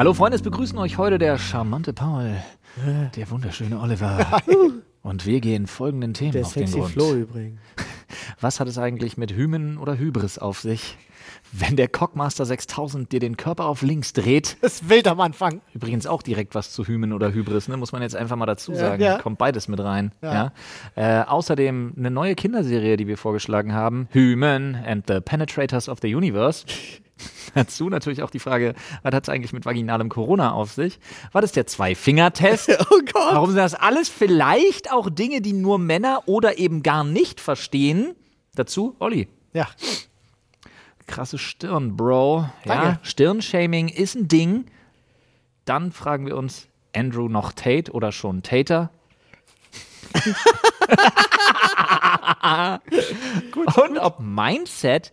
Hallo Freunde, es begrüßen euch heute der charmante Paul, der wunderschöne Oliver. Und wir gehen folgenden Themen Der auf den Grund. Flo übrigens. Was hat es eigentlich mit Hymen oder Hybris auf sich? Wenn der Cockmaster 6000 dir den Körper auf links dreht, Das ist wild am Anfang. übrigens auch direkt was zu Hymen oder Hybris, ne? muss man jetzt einfach mal dazu Ja, sagen. ja. Kommt beides mit rein. Ja. Ja. Äh, außerdem eine neue Kinderserie, die wir vorgeschlagen haben: Hymen and the Penetrators of the Universe. Dazu natürlich auch die Frage, was hat es eigentlich mit vaginalem Corona auf sich? Was ist der Zwei-Finger-Test? Oh Gott. Warum sind das alles vielleicht auch Dinge, die nur Männer oder eben gar nicht verstehen? Dazu, Olli. Ja. Krasse Stirn, Bro. Ja, Danke. Stirnshaming ist ein Ding. Dann fragen wir uns, Andrew noch Tate oder schon Tater? Und ob Mindset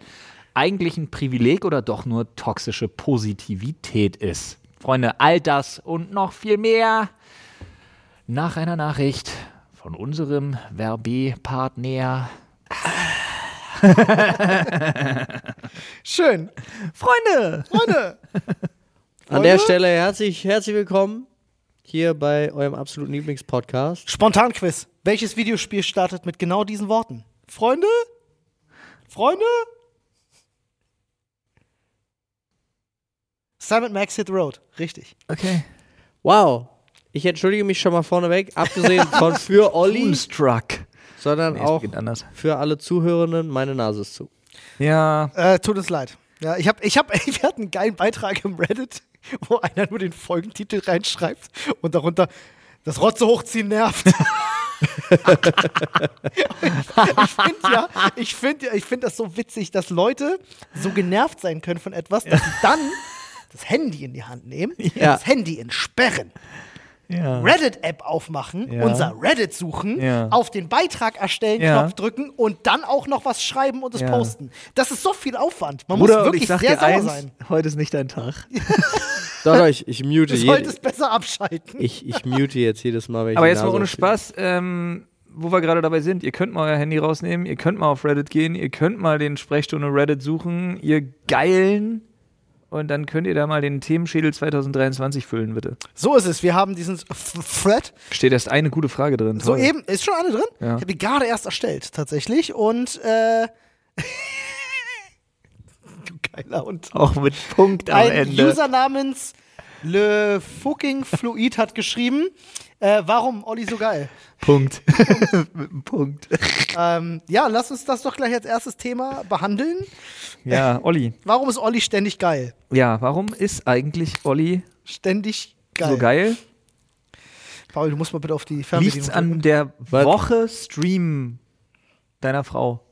eigentlich ein Privileg oder doch nur toxische Positivität ist. Freunde, all das und noch viel mehr nach einer Nachricht von unserem Verbe-Partner. Schön. Freunde! Freunde. An der? Stelle herzlich, herzlich willkommen hier bei eurem absoluten Lieblingspodcast. Spontanquiz. Welches Videospiel startet mit genau diesen Worten? Freunde? Freunde? Simon Max Hit Road. Richtig. Okay. Wow. Ich entschuldige mich schon mal vorneweg, abgesehen von für Olli, Moonstruck. sondern Nee, es auch anders. für alle Zuhörenden, meine Nase ist zu. Ja. Äh, tut uns leid. Ja, ich hab, ich hab, wir hatten einen geilen Beitrag im Reddit, wo einer nur den Folgentitel reinschreibt und darunter das Rotze hochziehen nervt. ich finde ja, ich finde ja, ich finde das so witzig, dass Leute so genervt sein können von etwas, dass sie dann das Handy in die Hand nehmen, Ja. das Handy entsperren, ja. Reddit-App aufmachen, Ja. unser Reddit suchen, Ja. auf den Beitrag erstellen, Ja. Knopf drücken und dann auch noch was schreiben und es Ja. posten. Das ist so viel Aufwand. Man Bruder, muss wirklich ich sag sehr sauer eins, sein. heute ist nicht dein Tag. Doch, doch, ich, ich mute Du solltest besser abschalten. ich, ich mute jetzt jedes Mal, wenn ich Aber jetzt mal ohne. Spaß, ähm, wo wir gerade dabei sind, ihr könnt mal euer Handy rausnehmen, ihr könnt mal auf Reddit gehen, ihr könnt mal den Sprechstunde Reddit suchen, ihr Geilen. Und dann könnt ihr da mal den Themenschädel 2023 füllen, bitte. So ist es. Wir haben diesen Thread. Steht erst eine gute Frage drin. So Toll. eben, ist schon eine drin. Ja. Ich habe die gerade erst erstellt, tatsächlich. Und, äh. du geiler Hund. Auch mit Punkt am Ein Ende. User namens Le Fucking Fluid hat geschrieben, äh, warum Olli so geil? Punkt. Punkt. Ähm, ja, lass uns das doch gleich als erstes Thema behandeln. Ja, Olli. Warum ist Olli ständig geil? Ja, warum ist eigentlich Olli Ständig geil. so geil? Paul, du musst mal bitte auf die Fernbedienung Liegt's an der? Woche Stream deiner Frau?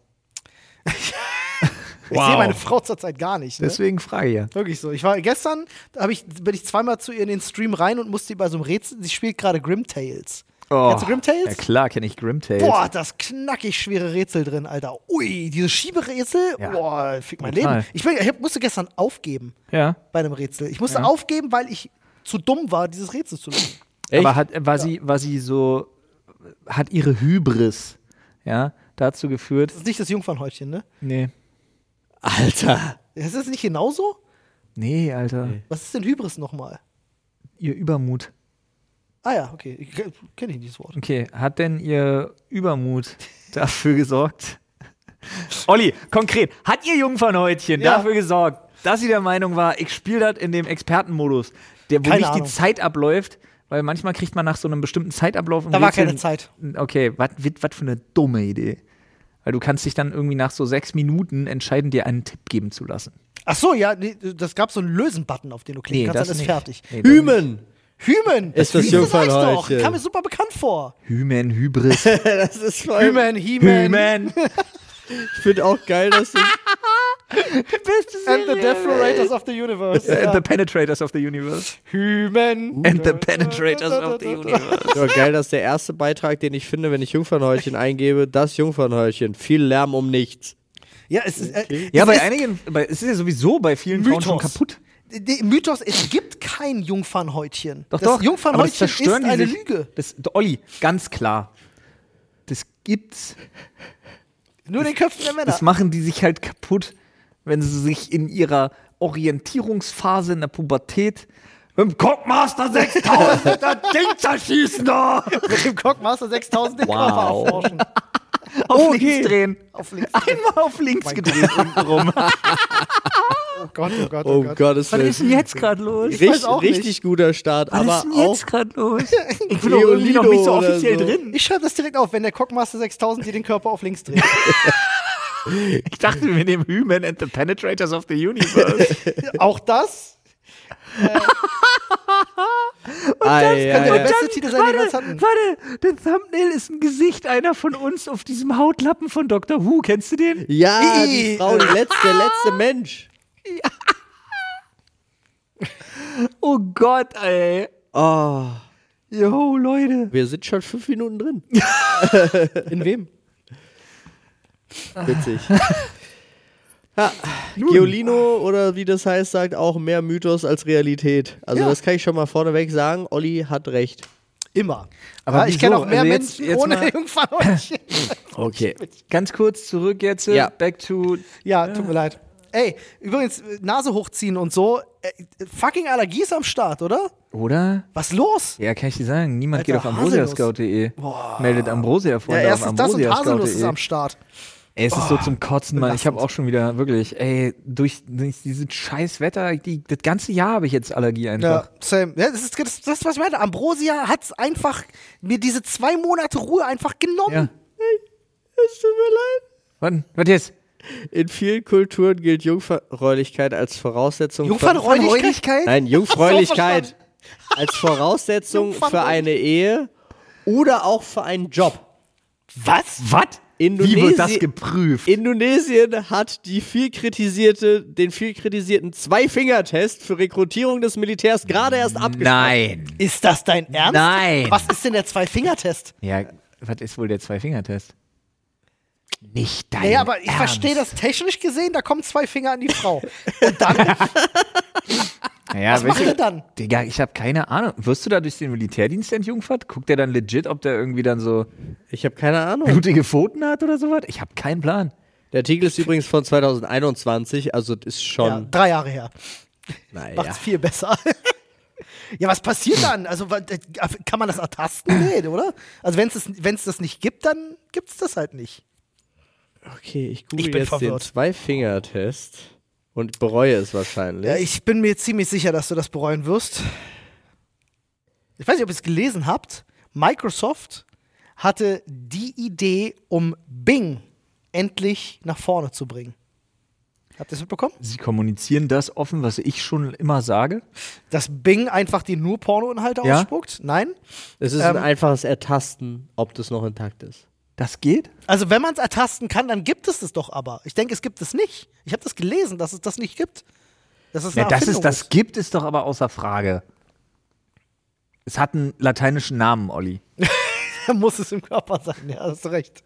Ich sehe meine Frau zurzeit gar nicht. Ne? Deswegen frage ich ja. Wirklich so. Ich war gestern, ich, bin ich zweimal zu ihr in den Stream rein und musste bei so einem Rätsel. Sie spielt gerade Grim Tales. Kennst du Grim Tales? Ja klar, kenne ich Grim Tales. Boah, das knackig schwere Rätsel drin, Alter. Ui, diese Schieberätsel, Ja. boah, fick mein Total. Leben. Ich, bin, ich musste gestern aufgeben Ja. bei einem Rätsel. Ich musste Ja. aufgeben, weil ich zu dumm war, dieses Rätsel zu lösen. Echt? Aber hat, war, sie, war sie so, hat ihre Hybris, ja, dazu geführt? Das ist nicht das Jungfernhäutchen, ne? Nee. Alter. Ist das nicht genauso? Nee, Alter. Nee. Was ist denn Hybris nochmal? Ihr Übermut. Ah ja, okay. Ich kenne ich nicht das Wort. Okay, hat denn ihr Übermut dafür gesorgt? Olli, konkret, hat ihr Jungfernhäutchen Ja. dafür gesorgt, dass sie der Meinung war, ich spiele das in dem Expertenmodus, der, wo Keine nicht Ahnung. die Zeit abläuft, weil manchmal kriegt man nach so einem bestimmten Zeitablauf Da war Rätsel- keine Zeit. Okay, was für eine dumme Idee. Weil du kannst dich dann irgendwie nach so sechs Minuten entscheiden, dir einen Tipp geben zu lassen. Ach so, ja, nee, das gab so einen Lösen-Button, auf den du klicken Nee, kannst, das dann ist nicht. fertig. Nee, Hymen. Hymen! Ist das Hymen ich doch. Kam mir super bekannt vor. Hymen, Hybris. Das ist voll. Hymen, He-Man. Hymen. Ich finde auch geil, dass du. Beste And the Deflorators of the Universe. And the Penetrators of the Universe. Hymen. And the Penetrators of the Universe. Ja, geil, dass der erste Beitrag, den ich finde, wenn ich Jungfernhäutchen eingebe, das Jungfernhäutchen. Viel Lärm um nichts. Ja, es ist, äh, Ja, es bei ist einigen, bei, es ist ja sowieso bei vielen Frauen schon Mythos. kaputt. der Mythos, es gibt kein Jungfernhäutchen. Doch, das doch. Jungfernhäutchen das zerstören ist die eine sich, Lüge. Das, Olli, ganz klar. Das gibt's. Nur in den Köpfen der Männer. Das machen die sich halt kaputt, wenn sie sich in ihrer Orientierungsphase in der Pubertät Mit dem Cockmaster 6000 das Ding zerschießen da. Mit dem Cockmaster 6000 den Wow. Körper erforschen. Auf Okay. links drehen. Auf links. Einmal auf links gedreht untenrum. Oh Gott, oh Gott, oh, Oh Gott. Gottes Was ist denn jetzt gerade los? weiß Richtig, auch nicht. richtig guter Start, Was aber ist denn jetzt gerade los? Ich bin doch irgendwie noch nicht so offiziell so. drin. Ich schreibe das direkt auf, wenn der Cockmaster 6000 dir den Körper auf links dreht. Ich dachte, wir nehmen Human and the Penetrators of the Universe. Auch das Ei, könnte ei, der ei. beste Titel sein, den wir hatten. warte, der Thumbnail ist ein Gesicht einer von uns auf diesem Hautlappen von Dr. Who. Kennst du den? Ja, Ih. die Frau, die letzte, der letzte Mensch. Oh Gott, ey. Oh, Jo, Leute. wir sind schon fünf Minuten drin. In wem? Witzig. Ja, Geolino oder wie das heißt, sagt auch mehr Mythos als Realität. Also Ja. das kann ich schon mal vorneweg sagen. Olli hat recht. Immer. Aber ja, ich kenne auch mehr Also jetzt- Menschen jetzt ohne mal- Jungfernhäutchen. Okay. Ganz kurz zurück jetzt. Ja. Back to. ja, tut mir leid. Ey, übrigens, Nase hochziehen und so. Äh, fucking Allergie ist am Start, oder? Oder? Was los? Ja, kann ich dir sagen. Niemand Alter, geht auf ambrosiascout.de. Meldet Ambrosia-Freunde Ja, auf erstens das und Haselnuss ist am Start. Ey, es ist so zum Kotzen, Mann. Ich habe auch schon wieder wirklich, ey, durch, durch dieses scheiß Wetter, die, das ganze Jahr habe ich jetzt Allergie einfach. Ja, same. Ja, das ist das, das, was ich meinte. Ambrosia hat einfach mir diese zwei Monate Ruhe einfach genommen. Ja. Es tut mir leid. Wann? Was jetzt? In vielen Kulturen gilt Jungfräulichkeit als Voraussetzung Jungfernräulichkeit? Für, nein, Jungfräulichkeit als Voraussetzung für eine Ehe oder auch für einen Job. Was? Was? Wie wird das geprüft? Indonesien hat die viel kritisierte, den viel kritisierten Zwei-Finger-Test für Rekrutierung des Militärs gerade erst abgeschlossen. Nein. Ist das dein Ernst? Nein. Was ist denn der Zwei-Finger-Test? Ja, was ist wohl der Zwei-Finger-Test? Nicht dein Naja, aber ich Ernst. verstehe das technisch gesehen, da kommen zwei Finger an die Frau. Naja, Was macht er dann? Digga, ich habe keine Ahnung. Wirst du da durch den Militärdienst entjungfert? Guckt der dann legit, ob der irgendwie dann so Ich habe keine Ahnung. blutige Pfoten hat oder sowas? Ich habe keinen Plan. Der Artikel ist übrigens von 2021, also das ist Ja, schon. drei Jahre her. Naja. Macht's viel besser. ja, was passiert dann? Also äh, kann man das ertasten? Nee, oder? Also wenn es das nicht gibt, dann gibt es das halt nicht. Okay, ich google Ich bin jetzt verwirrt. den Zwei-Finger-Test und bereue es wahrscheinlich. Ja, ich bin mir ziemlich sicher, dass du das bereuen wirst. Ich weiß nicht, ob ihr es gelesen habt. Microsoft hatte die Idee, um Bing endlich nach vorne zu bringen. Habt ihr das mitbekommen? Sie kommunizieren das offen, was ich schon immer sage. Dass Bing einfach die nur Pornoinhalte Ja? ausspuckt? Nein. es ist ähm, ein einfaches Ertasten, ob das noch intakt ist. Das geht? Also wenn man es ertasten kann, dann gibt es es doch aber. Ich denke, es gibt es nicht. Ich habe das gelesen, dass es das nicht gibt. Dass es Ja, es Erfindung das gibt, ist doch aber außer Frage. Es hat einen lateinischen Namen, Olli. Da muss es im Körper sein, ja, hast du recht.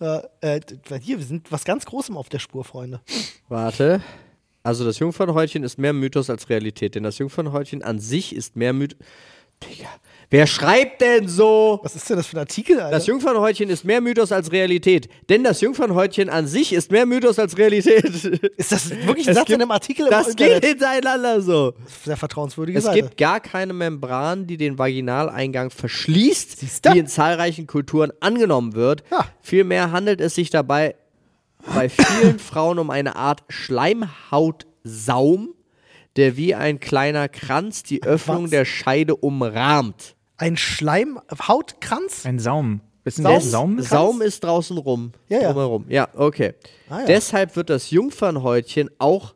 Äh, äh, hier, wir sind was ganz Großem auf der Spur, Freunde. Warte. Also das Jungfernhäutchen ist mehr Mythos als Realität, denn das Jungfernhäutchen an sich ist mehr Mythos. Digga, wer schreibt denn so? Was ist denn das für ein Artikel, Alter? Das Jungfernhäutchen ist mehr Mythos als Realität, denn das Jungfernhäutchen an sich ist mehr Mythos als Realität. ist das wirklich ein Es Satz gibt- in einem Artikel Das geht hintereinander so. Sehr vertrauenswürdige Es Seite. gibt gar keine Membran, die den Vaginaleingang verschließt, wie in zahlreichen Kulturen angenommen wird. Ja. Vielmehr handelt es sich dabei bei vielen Frauen um eine Art Schleimhautsaum, der wie ein kleiner Kranz die Öffnung Was? der Scheide umrahmt. Ein Schleimhautkranz? Ein Saum. Ist ein Saum? Saum? Saum ist draußen rum. Ja, ja. Drumherum. Ja, okay. Ah, ja. Deshalb wird das Jungfernhäutchen auch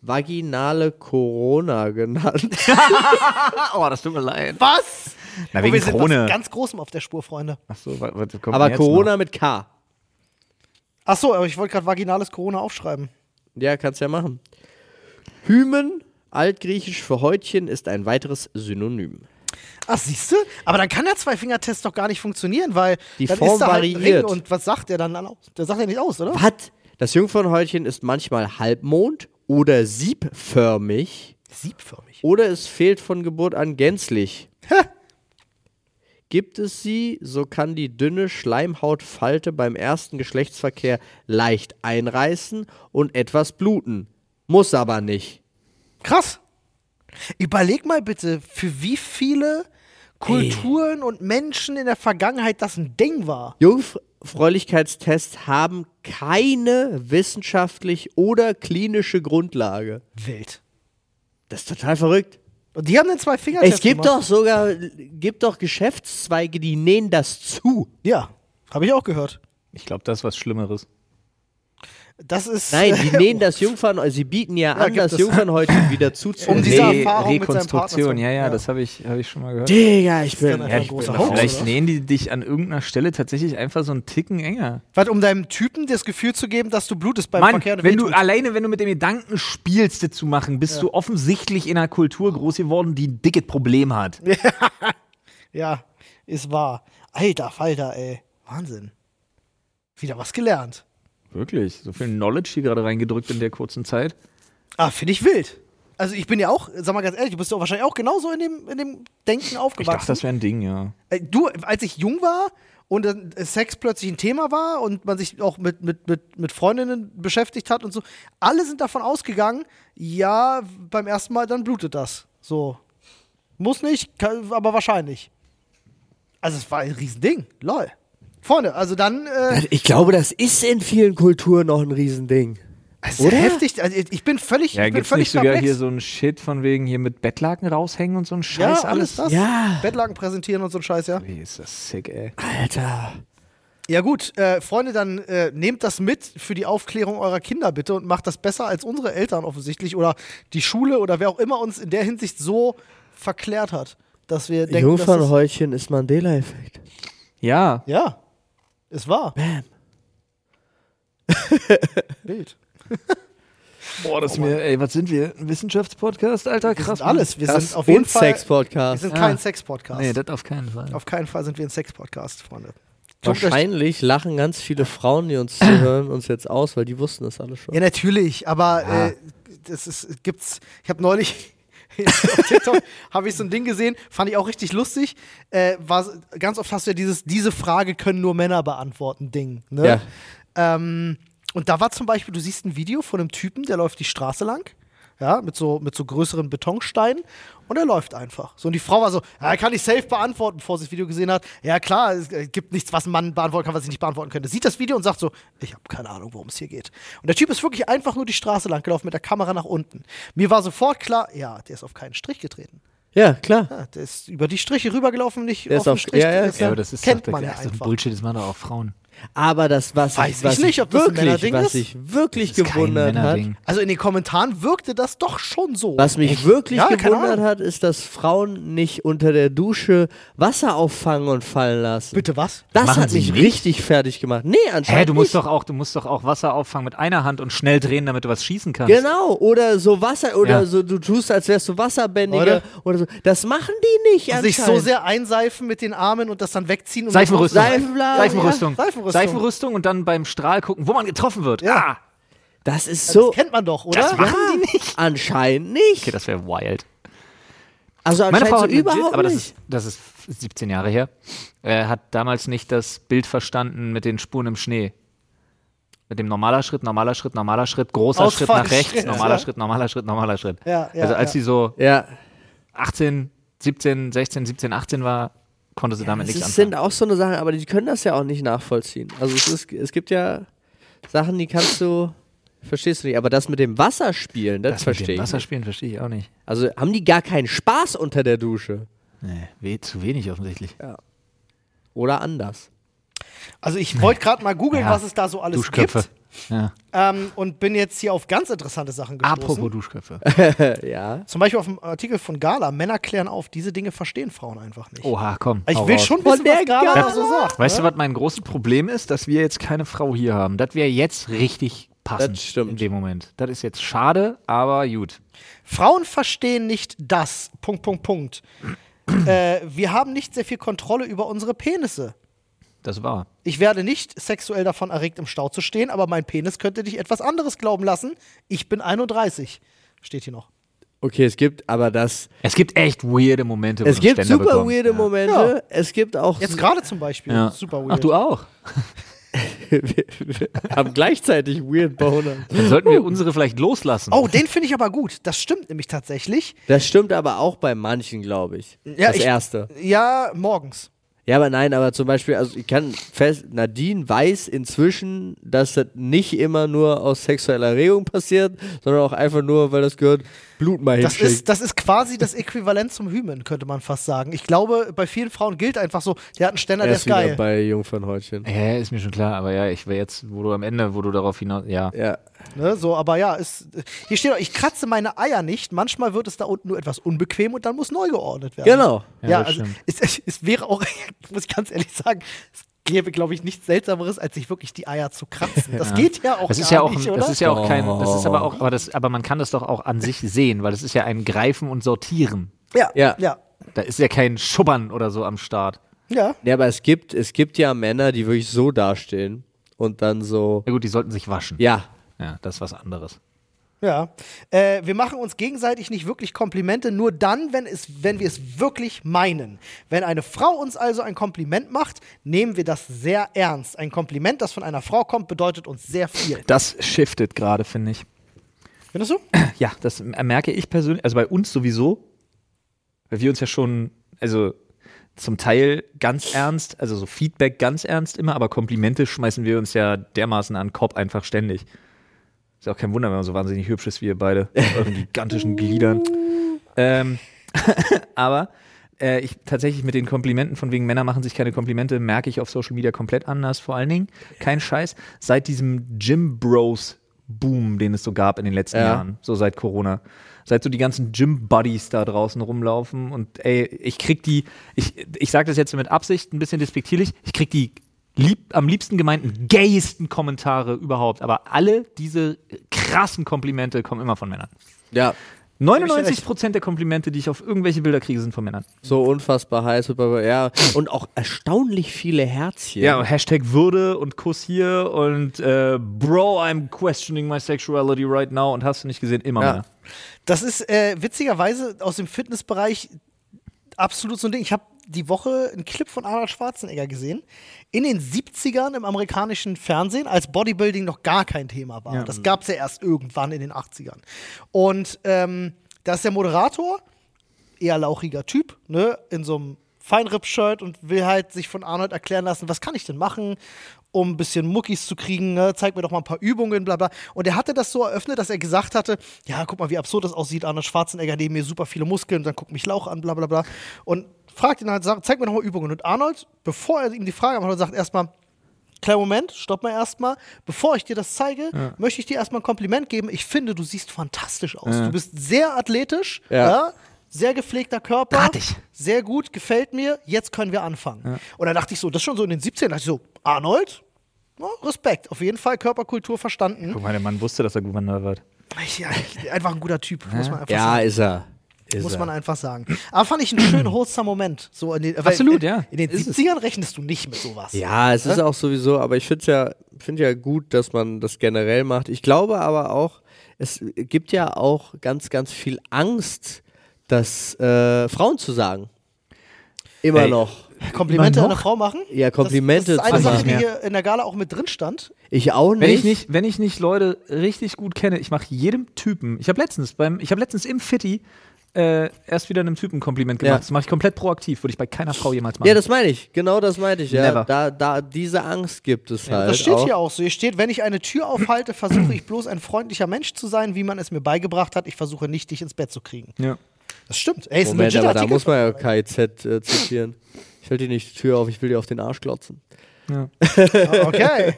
vaginale Corona genannt. oh, das tut mir leid. Was? Na, Oh, wegen wir sind Krone. was ganz Großem auf der Spur, Freunde. Achso, was, was kommt Aber Corona Noch? mit K. Achso, aber ich wollte gerade vaginales Corona aufschreiben. Ja, kannst ja machen. Hymen, altgriechisch für Häutchen, ist ein weiteres Synonym. Ach, siehst du? Aber dann kann der Zwei-Finger-Test doch gar nicht funktionieren, weil Die dann Form ist da halt variiert. Und was sagt der dann aus? Der sagt ja nicht aus, oder? Was? Das Jungfernhäutchen ist manchmal halbmond oder siebförmig Siebförmig. oder es fehlt von Geburt an gänzlich. Hä? Gibt es sie, so kann die dünne Schleimhautfalte beim ersten Geschlechtsverkehr leicht einreißen und etwas bluten. Muss aber nicht. Krass. Überleg mal bitte, für wie viele Kulturen und Menschen in der Vergangenheit das ein Ding war. Jungfräulichkeitstests haben keine wissenschaftlich oder klinische Grundlage. Wild. Das ist total verrückt. Und die haben den zwei Finger Es gibt doch sogar, gibt doch Geschäftszweige, die nähen das zu. Ja, habe ich auch gehört. Ich glaube, das ist was Schlimmeres. Das ist. Nein, die nähen das Jungfern, sie bieten ja, an, gibt das. Jungfernhäutchen wieder zuzunehmen. Um diese Erfahrung mit seinem Partner Rekonstruktion, ja, ja, ja. das habe ich, hab ich schon mal gehört. Digga, ich bin. Ja, ein ich großer bin, Hoax, vielleicht oder? nähen die dich an irgendeiner Stelle tatsächlich einfach so einen Ticken enger. Was, um deinem Typen das Gefühl zu geben, dass du blutest beim Mann, Verkehr. wenn du alleine, wenn du mit dem Gedanken spielst, das zu machen, bist du offensichtlich in einer Kultur groß geworden, die ein dickes Problem hat. Ja, ist wahr. Alter Falter, ey. Wahnsinn. Wieder was gelernt. Wirklich, so viel Knowledge hier gerade reingedrückt in der kurzen Zeit. Ah, finde ich wild. Also ich bin ja auch, sag mal ganz ehrlich, du bist ja wahrscheinlich auch genauso in dem, in dem Denken Ich aufgewachsen. dachte, das wäre ein Ding, ja. Äh, Du, als ich jung war und Sex plötzlich ein Thema war und man sich auch mit, mit, mit, mit Freundinnen beschäftigt hat und so, alle sind davon ausgegangen, ja, beim ersten Mal dann blutet das. So. Muss nicht, kann, aber wahrscheinlich. Also es war ein Riesending. Lol. Freunde, also dann, äh, Ich glaube, das ist in vielen Kulturen noch ein Riesending. es ist Oder? heftig. Also ich bin völlig, Ja, ich bin gibt's völlig nicht sogar perplex. hier so ein Shit von wegen hier mit Bettlaken raushängen und so ein Scheiß ja, alles das. Ja. Bettlaken präsentieren und so ein Scheiß, ja. Wie ist das sick, ey. Alter. Ja gut, äh, Freunde, dann äh, nehmt das mit für die Aufklärung eurer Kinder bitte und macht das besser als unsere Eltern offensichtlich oder die Schule oder wer auch immer uns in der Hinsicht so verklärt hat, dass wir denken, Jungfernhäutchen ist Mandela-Effekt. Ja, ja, es war Bam. Bild. boah, das ist mir, ey, was sind wir? Ein Wissenschaftspodcast, Alter? Wir Krass. sind alles, wir sind auf jeden und Fall, wir Sex-Podcast. sind Ah. kein Sex-Podcast. Nee, das auf keinen Fall. auf keinen Fall sind wir ein Sex-Podcast, Freunde. Wahrscheinlich lachen ganz viele Frauen, die uns zuhören, uns jetzt aus, weil die wussten das alle schon. Ja, natürlich, aber Ja. äh, das ist, gibt's, ich habe neulich auf TikTok habe ich so ein Ding gesehen, fand ich auch richtig lustig. Äh, war, ganz oft hast du ja dieses, diese Frage können nur Männer beantworten Ding. Ne? Ja. Ähm, und da war zum Beispiel, du siehst ein Video von einem Typen, der läuft die Straße lang, ja, mit so, mit so größeren Betonsteinen und er läuft einfach. So, und die Frau war so, ja, kann ich safe beantworten, bevor sie das Video gesehen hat. Ja, klar, es äh, gibt nichts, was ein Mann beantworten kann, was ich nicht beantworten könnte. Sieht das Video und sagt so, ich habe keine Ahnung, worum es hier geht. Und der Typ ist wirklich einfach nur die Straße lang gelaufen mit der Kamera nach unten. Mir war sofort klar, ja, der ist auf keinen Strich getreten. Ja, klar. Ja, der ist über die Striche rübergelaufen, nicht Der auf ist den auf- Strich. ja, ja, Das Ja, aber das ist kennt doch, man ja ach, so ein einfach. Bullshit, das machen doch auch Frauen. Aber das, was, Weiß ich was nicht, ob das ein wirklich, Männerding was ist. ich wirklich Das ist kein gewundert hat, Männerding. Also in den Kommentaren wirkte das doch schon so. was mich wirklich Ja, keine gewundert Ahnung. hat, ist, dass Frauen nicht unter der Dusche Wasser auffangen und fallen lassen. Bitte was? Das Machen hat sie mich nicht? richtig fertig gemacht. Nee, anscheinend Hä, du musst nicht. doch auch, du musst doch auch Wasser auffangen mit einer Hand und schnell drehen, damit du was schießen kannst. Genau, oder so Wasser, oder Ja. so, du tust, als wärst du Wasserbändiger Oder? oder so. Das machen die nicht sich so anscheinend. sehr einseifen mit den Armen und das dann wegziehen. Und Seifenrüstung. Seifenblasen, Seifenrüstung. ja, Seifenrüstung. Seifenrüstung und dann beim Strahl gucken, wo man getroffen wird. Ja. Ah, Das ist Das so. kennt man doch, oder? Das machen Ja, die nicht. Anscheinend nicht. Okay, das wäre wild. also Meine Frau so hat legit, überhaupt aber das ist, das ist 17 Jahre her, äh, hat damals nicht das Bild verstanden mit den Spuren im Schnee. Mit dem normaler Schritt, normaler Schritt, normaler Schritt, großer Schritt nach rechts, normaler ja. Schritt, normaler Schritt, normaler Schritt. Ja, ja, also als sie so ja. 18, 17, 16, 17, 18 war, konnte sie damit Das nichts anfangen. sind auch so eine Sachen, aber die können das ja auch nicht nachvollziehen. Also es, ist, es gibt ja Sachen, die kannst du, verstehst du nicht. Aber das mit dem Wasserspielen, das, Das mit verstehe dem ich. Nicht. Wasserspielen verstehe ich auch nicht. Also haben die gar keinen Spaß unter der Dusche. Nee, weh, zu wenig offensichtlich. Oder anders. Also ich wollte gerade mal googeln, Ja. was es da so alles Duschköpfe. gibt. Ja. Ähm, und bin jetzt hier auf ganz interessante Sachen gestoßen. Apropos Duschköpfe. Ja. Zum Beispiel auf dem Artikel von Gala. Männer klären auf, diese Dinge verstehen Frauen einfach nicht. Oha, komm. ich will raus. schon wissen, was der Gala Gala? so sagt. Weißt ne? du, was mein großes Problem ist? Dass wir jetzt keine Frau hier haben. Das wäre jetzt richtig passend Das stimmt. in dem Moment. Das ist jetzt schade, aber gut. Frauen verstehen nicht das. Punkt, Punkt, Punkt. äh, wir haben nicht sehr viel Kontrolle über unsere Penisse. Das war. Ich werde nicht sexuell davon erregt, im Stau zu stehen, aber mein Penis könnte dich etwas anderes glauben lassen. Ich bin 31. Steht hier noch. Okay, es gibt aber das. Es gibt echt weirde Momente, wo Es gibt Ständer super bekommst. weirde ja. Momente. Es gibt auch. Jetzt gerade zum Beispiel. Ja. Super weird. Ach, du auch? wir, wir haben gleichzeitig Weird Boner. Dann sollten wir unsere vielleicht loslassen. Oh, den finde ich aber gut. Das stimmt nämlich tatsächlich. Das stimmt aber auch bei manchen, glaube ich. Ja, das ich- erste. Ja, morgens. Ja, aber nein, aber zum Beispiel, also ich kann fest, Nadine weiß inzwischen, dass das nicht immer nur aus sexueller Erregung passiert, sondern auch einfach nur, weil das gehört, Blut mal Das ist, das ist quasi das Äquivalent zum Hymen, könnte man fast sagen. Ich glaube, bei vielen Frauen gilt einfach so, der hat einen Ständer, der Erst ist geil. wieder bei Jungfernhäutchen. Ja, ist mir schon klar, aber ja, ich wäre jetzt, wo du am Ende, wo du darauf hinaus, ja. Ja. Ne, so, aber ja, ist, hier steht auch, ich kratze meine Eier nicht. Manchmal wird es da unten nur etwas unbequem und dann muss neu geordnet werden. Genau. Ja, Ja, also es, es wäre auch, muss ich ganz ehrlich sagen, es gäbe, glaube ich, nichts Seltsameres, als sich wirklich die Eier zu kratzen. Das geht ja auch Das ist ja auch, nicht, oder? das ist ja auch kein, das ist aber auch, aber das, aber man kann das doch auch an sich sehen, weil das ist ja ein Greifen und Sortieren. ja, Ja. ja, Da ist ja kein Schubbern oder so am Start. ja. Ja, aber es gibt, es gibt ja Männer, die wirklich so dastehen und dann so, Ja gut, die sollten sich waschen. ja, Ja, das ist was anderes. Ja, äh, wir machen uns gegenseitig nicht wirklich Komplimente, nur dann, wenn, es, wenn wir es wirklich meinen. Wenn eine Frau uns also ein Kompliment macht, nehmen wir das sehr ernst. Ein Kompliment, das von einer Frau kommt, bedeutet uns sehr viel. Das shiftet gerade, finde ich. Findest du? Ja, das merke ich persönlich, also bei uns sowieso, weil wir uns ja schon, also zum Teil ganz ernst, also so Feedback ganz ernst immer, aber Komplimente schmeißen wir uns ja dermaßen an den Kopf einfach ständig. Ist auch kein Wunder, wenn man so wahnsinnig hübsch ist wie ihr beide, mit euren gigantischen Gliedern. Ähm, aber äh, ich tatsächlich mit den Komplimenten von wegen Männer machen sich keine Komplimente, merke ich auf Social Media komplett anders. Vor allen Dingen, kein Scheiß, seit diesem Gym Bros Boom, den es so gab in den letzten Ja. Jahren, so seit Corona. Seit so die ganzen Gym-Buddies da draußen rumlaufen und ey, ich krieg die, ich, ich sage das jetzt mit Absicht, ein bisschen despektierlich, ich krieg die lieb, am liebsten gemeinten gaysten Kommentare überhaupt, aber alle diese krassen Komplimente kommen immer von Männern. ja, 99 Prozent der Komplimente, die ich auf irgendwelche Bilder kriege, sind von Männern. so unfassbar heiß, ja, und auch erstaunlich viele Herzchen. Ja, Hashtag Würde und Kuss hier und äh, Bro, I'm questioning my sexuality right now und hast du nicht gesehen, immer Ja. Männer. Das ist äh, witzigerweise aus dem Fitnessbereich absolut so ein Ding. Ich habe die Woche einen Clip von Arnold Schwarzenegger gesehen. In den 70ern im amerikanischen Fernsehen, als Bodybuilding noch gar kein Thema war. Ja. Das gab es ja erst irgendwann in den 80ern. Und ähm, da ist der Moderator, eher lauchiger Typ, ne, in so einem Feinripp-Shirt und will halt sich von Arnold erklären lassen, was kann ich denn machen, um ein bisschen Muckis zu kriegen, ne? zeig mir doch mal ein paar Übungen, bla bla. Und er hatte das so eröffnet, dass er gesagt hatte, ja, guck mal, wie absurd das aussieht, Arnold Schwarzenegger neben mir super viele Muskeln, dann guckt mich Lauch an, bla bla bla. Und fragt ihn halt, sagt, zeig mir doch mal Übungen. Und Arnold, bevor er ihm die Frage macht, sagt erstmal, Kleinen Moment, stopp mal erstmal. Bevor ich dir das zeige, möchte ich dir erstmal ein Kompliment geben. Ich finde, du siehst fantastisch aus. Du bist sehr athletisch, Ja. ja. sehr gepflegter Körper. Drahtig. Sehr gut, gefällt mir. Jetzt können wir anfangen. Und dann dachte ich so, das ist schon so in den 17, dachte ich so, Arnold, Respekt, auf jeden Fall Körperkultur verstanden. Guck mal, der Mann wusste, dass er Gouverneur wird. Ich, ja, einfach ein guter Typ, muss man einfach Ja, sagen. ist er. Ist Muss er. man einfach sagen. Aber fand ich einen schönen, wholesome Moment. So in den, Absolut, in, ja. In den Ist es. 70ern rechnest du nicht mit sowas. Ja, es ist auch sowieso, aber ich finde es ja, find ja gut, dass man das generell macht. Ich glaube aber auch, es gibt ja auch ganz, ganz viel Angst, das äh, Frauen zu sagen. Immer Ey, noch. Komplimente an eine? Frau machen? Ja, Komplimente Das, das ist eine zu Sache, machen. die Ja. hier in der Gala auch mit drin stand. Ich auch nicht. Wenn ich nicht, wenn ich nicht Leute richtig gut kenne, ich mache jedem Typen. Ich habe letztens beim, ich habe letztens im Fitti äh, erst wieder einem Typen ein Kompliment gemacht. Ja. Das mache ich komplett proaktiv, würde ich bei keiner Frau jemals machen. Ja, das meine ich. Genau das meinte ich. Ja, Never. da, da, diese Angst gibt es halt. Das steht auch. hier auch so. Hier steht, wenn ich eine Tür aufhalte, versuche ich bloß ein freundlicher Mensch zu sein, wie man es mir beigebracht hat. Ich versuche nicht, dich ins Bett zu kriegen. ja. Das stimmt. Ey, Moment, aber da muss man ja KIZ äh, zitieren. Ich halte dir nicht die Tür auf, ich will dir auf den Arsch klotzen. Ah, Okay.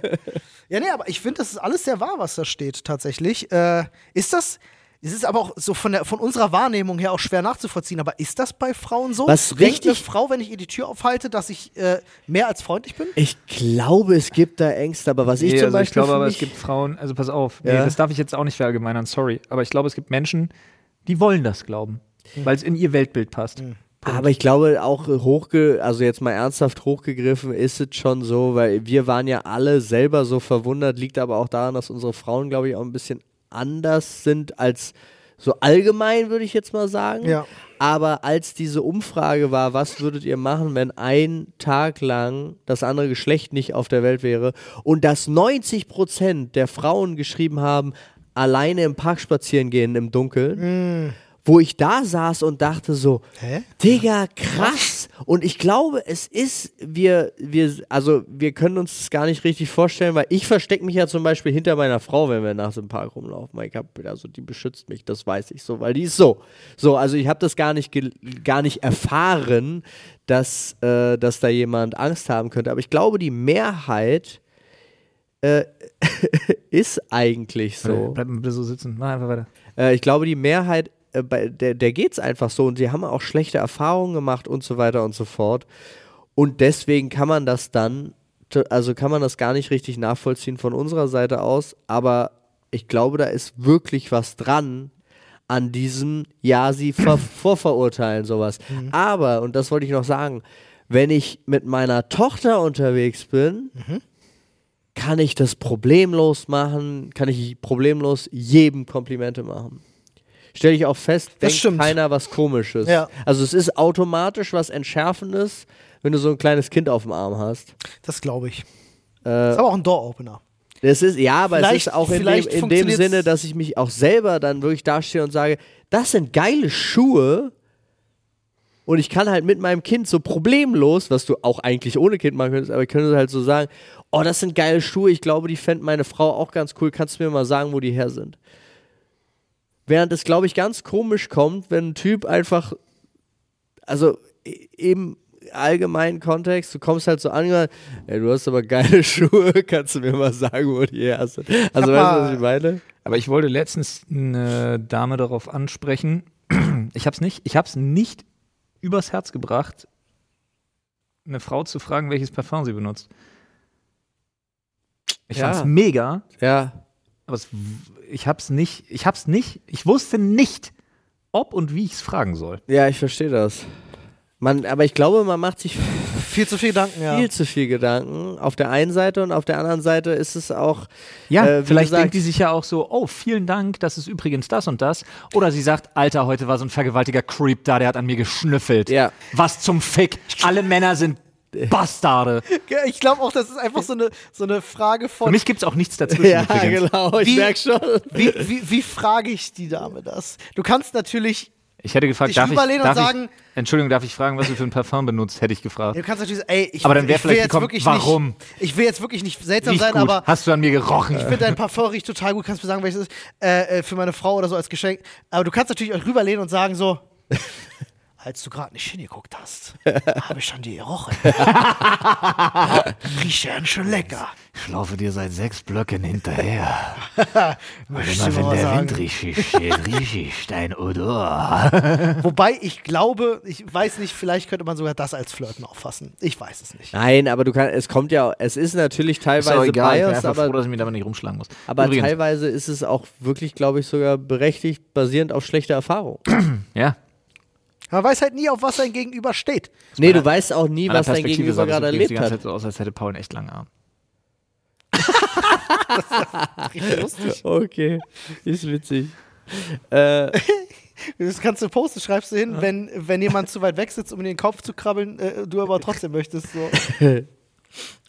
Ja, nee, aber ich finde, das ist alles sehr wahr, was da steht, tatsächlich. Äh, ist das. Es ist aber auch so von, der, von unserer Wahrnehmung her auch schwer nachzuvollziehen. Aber ist das bei Frauen so? Was Denkt eine richtig- Frau, wenn ich ihr die Tür aufhalte, dass ich äh, mehr als freundlich bin? Ich glaube, es gibt da Ängste, aber was ich Nee, zum also ich Beispiel glaube für aber, es gibt Frauen, also pass auf, Ja. nee, das darf ich jetzt auch nicht verallgemeinern, sorry. Aber ich glaube, es gibt Menschen, die wollen das glauben, weil es in ihr Weltbild passt. Aber ich glaube auch äh, hochge, also jetzt mal ernsthaft hochgegriffen, ist es schon so, weil wir waren ja alle selber so verwundert, liegt aber auch daran, dass unsere Frauen, glaube ich, auch ein bisschen anders sind als So allgemein würde ich jetzt mal sagen. Ja. Aber als diese Umfrage war, was würdet ihr machen, wenn ein Tag lang das andere Geschlecht nicht auf der Welt wäre und dass 90 Prozent der Frauen geschrieben haben, alleine im Park spazieren gehen im Dunkeln, wo ich da saß und dachte so, Hä? Digga, krass. Und ich glaube, es ist, wir, wir, also wir können uns das gar nicht richtig vorstellen, weil ich verstecke mich ja zum Beispiel hinter meiner Frau, wenn wir nachts im Park rumlaufen. Ich hab, also die beschützt mich, das weiß ich so, weil die ist so. So, also ich habe das gar nicht, gar nicht erfahren, dass, äh, dass da jemand Angst haben könnte. Aber ich glaube, die Mehrheit äh, ist eigentlich so. Bleib mal so sitzen. Mach einfach weiter. Äh, ich glaube, die Mehrheit, äh, bei der, der geht es einfach so und sie haben auch schlechte Erfahrungen gemacht und so weiter und so fort. Und deswegen kann man das dann, also kann man das gar nicht richtig nachvollziehen von unserer Seite aus, aber ich glaube, da ist wirklich was dran an diesem, ja, sie ver vorverurteilen sowas. Aber, und das wollte ich noch sagen, wenn ich mit meiner Tochter unterwegs bin, kann ich das problemlos machen, kann ich problemlos jedem Komplimente machen. Stelle ich auch fest, denkt stimmt. keiner was komisches. Ja. Also es ist automatisch was Entschärfendes, wenn du so ein kleines Kind auf dem Arm hast. Das glaube ich. Äh, Ist aber auch ein Door-Opener. das ist, ja, aber es Vielleicht- ist auch in dem, in dem Sinne, dass ich mich auch selber dann wirklich dastehe und sage, das sind geile Schuhe. Und ich kann halt mit meinem Kind so problemlos, was du auch eigentlich ohne Kind machen könntest, aber ich könnte halt so sagen, oh, das sind geile Schuhe, ich glaube, die fände meine Frau auch ganz cool, kannst du mir mal sagen, wo die her sind? Während es, glaube ich, ganz komisch kommt, wenn ein Typ einfach, also e- im allgemeinen Kontext, du kommst halt so an, ey, du hast aber geile Schuhe, kannst du mir mal sagen, wo die her sind? Also, weißt du, was ich meine? Aber ich wollte letztens eine Dame darauf ansprechen. Ich habe es nicht, ich habe es nicht übers Herz gebracht, eine Frau zu fragen, welches Parfum sie benutzt. Ich Ja. fand's mega, Ja, aber es, ich hab's nicht, ich hab's nicht, ich wusste nicht, ob und wie ich es fragen soll. ja, ich verstehe das. Man, aber ich glaube, man macht sich Viel zu viel Gedanken, ja. viel zu viel Gedanken auf der einen Seite und auf der anderen Seite ist es auch Ja, Äh, wie vielleicht gesagt- denkt die sich ja auch so, oh, vielen Dank, das ist übrigens das und das. Oder sie sagt, Alter, heute war so ein vergewaltiger Creep da, der hat an mir geschnüffelt. Ja. Was zum Fick. Alle Männer sind Bastarde. Ich glaube auch, das ist einfach so eine, so eine Frage Für von, mich gibt's auch nichts dazwischen ja, übrigens. genau, ich Wie- merke schon. wie, wie, wie frage ich die Dame das? Du kannst natürlich, Ich hätte gefragt, darf ich, rüberlehnen und darf sagen- ich, Entschuldigung, darf ich fragen, was du für ein Parfum benutzt, hätte ich gefragt. du kannst natürlich sagen, ey, ich, Aber dann wär ich will vielleicht jetzt gekommen, wirklich warum? nicht, ich will jetzt wirklich nicht seltsam Riecht sein, gut. aber Hast du an mir gerochen? ich finde dein Parfum riecht total gut, kannst du mir sagen, welches ist, äh, äh, für meine Frau oder so als Geschenk. Aber du kannst natürlich euch rüberlehnen und sagen so, als du gerade nicht hingeguckt hast, habe ich schon die gerochen. Riecht ja schon lecker. Ich laufe dir seit sechs Blöcken hinterher. Möchtest du mal sagen. richtig steht, rieche ich dein Odor. Wobei ich glaube, ich weiß nicht, vielleicht könnte man sogar das als Flirten auffassen. Ich weiß es nicht. Nein, aber du kannst, es kommt ja, es ist natürlich Ist auch teilweise egal, ich bin biased, einfach froh, aber, dass ich mich damit nicht rumschlagen muss. aber Übrigens, teilweise ist es auch wirklich, glaube ich, sogar berechtigt, basierend auf schlechter Erfahrung. ja, Man weiß halt nie, auf was sein Gegenüber steht. nee, du weißt auch nie, was dein Gegenüber gerade übrigens die erlebt ganze hat. Zeit so aus, als hätte Paul einen echt langen Arm. Richtig lustig. Okay, ist witzig. äh, Das kannst du posten, schreibst du hin, wenn, wenn jemand zu weit weg sitzt, um in den Kopf zu krabbeln, äh, du aber trotzdem möchtest. So.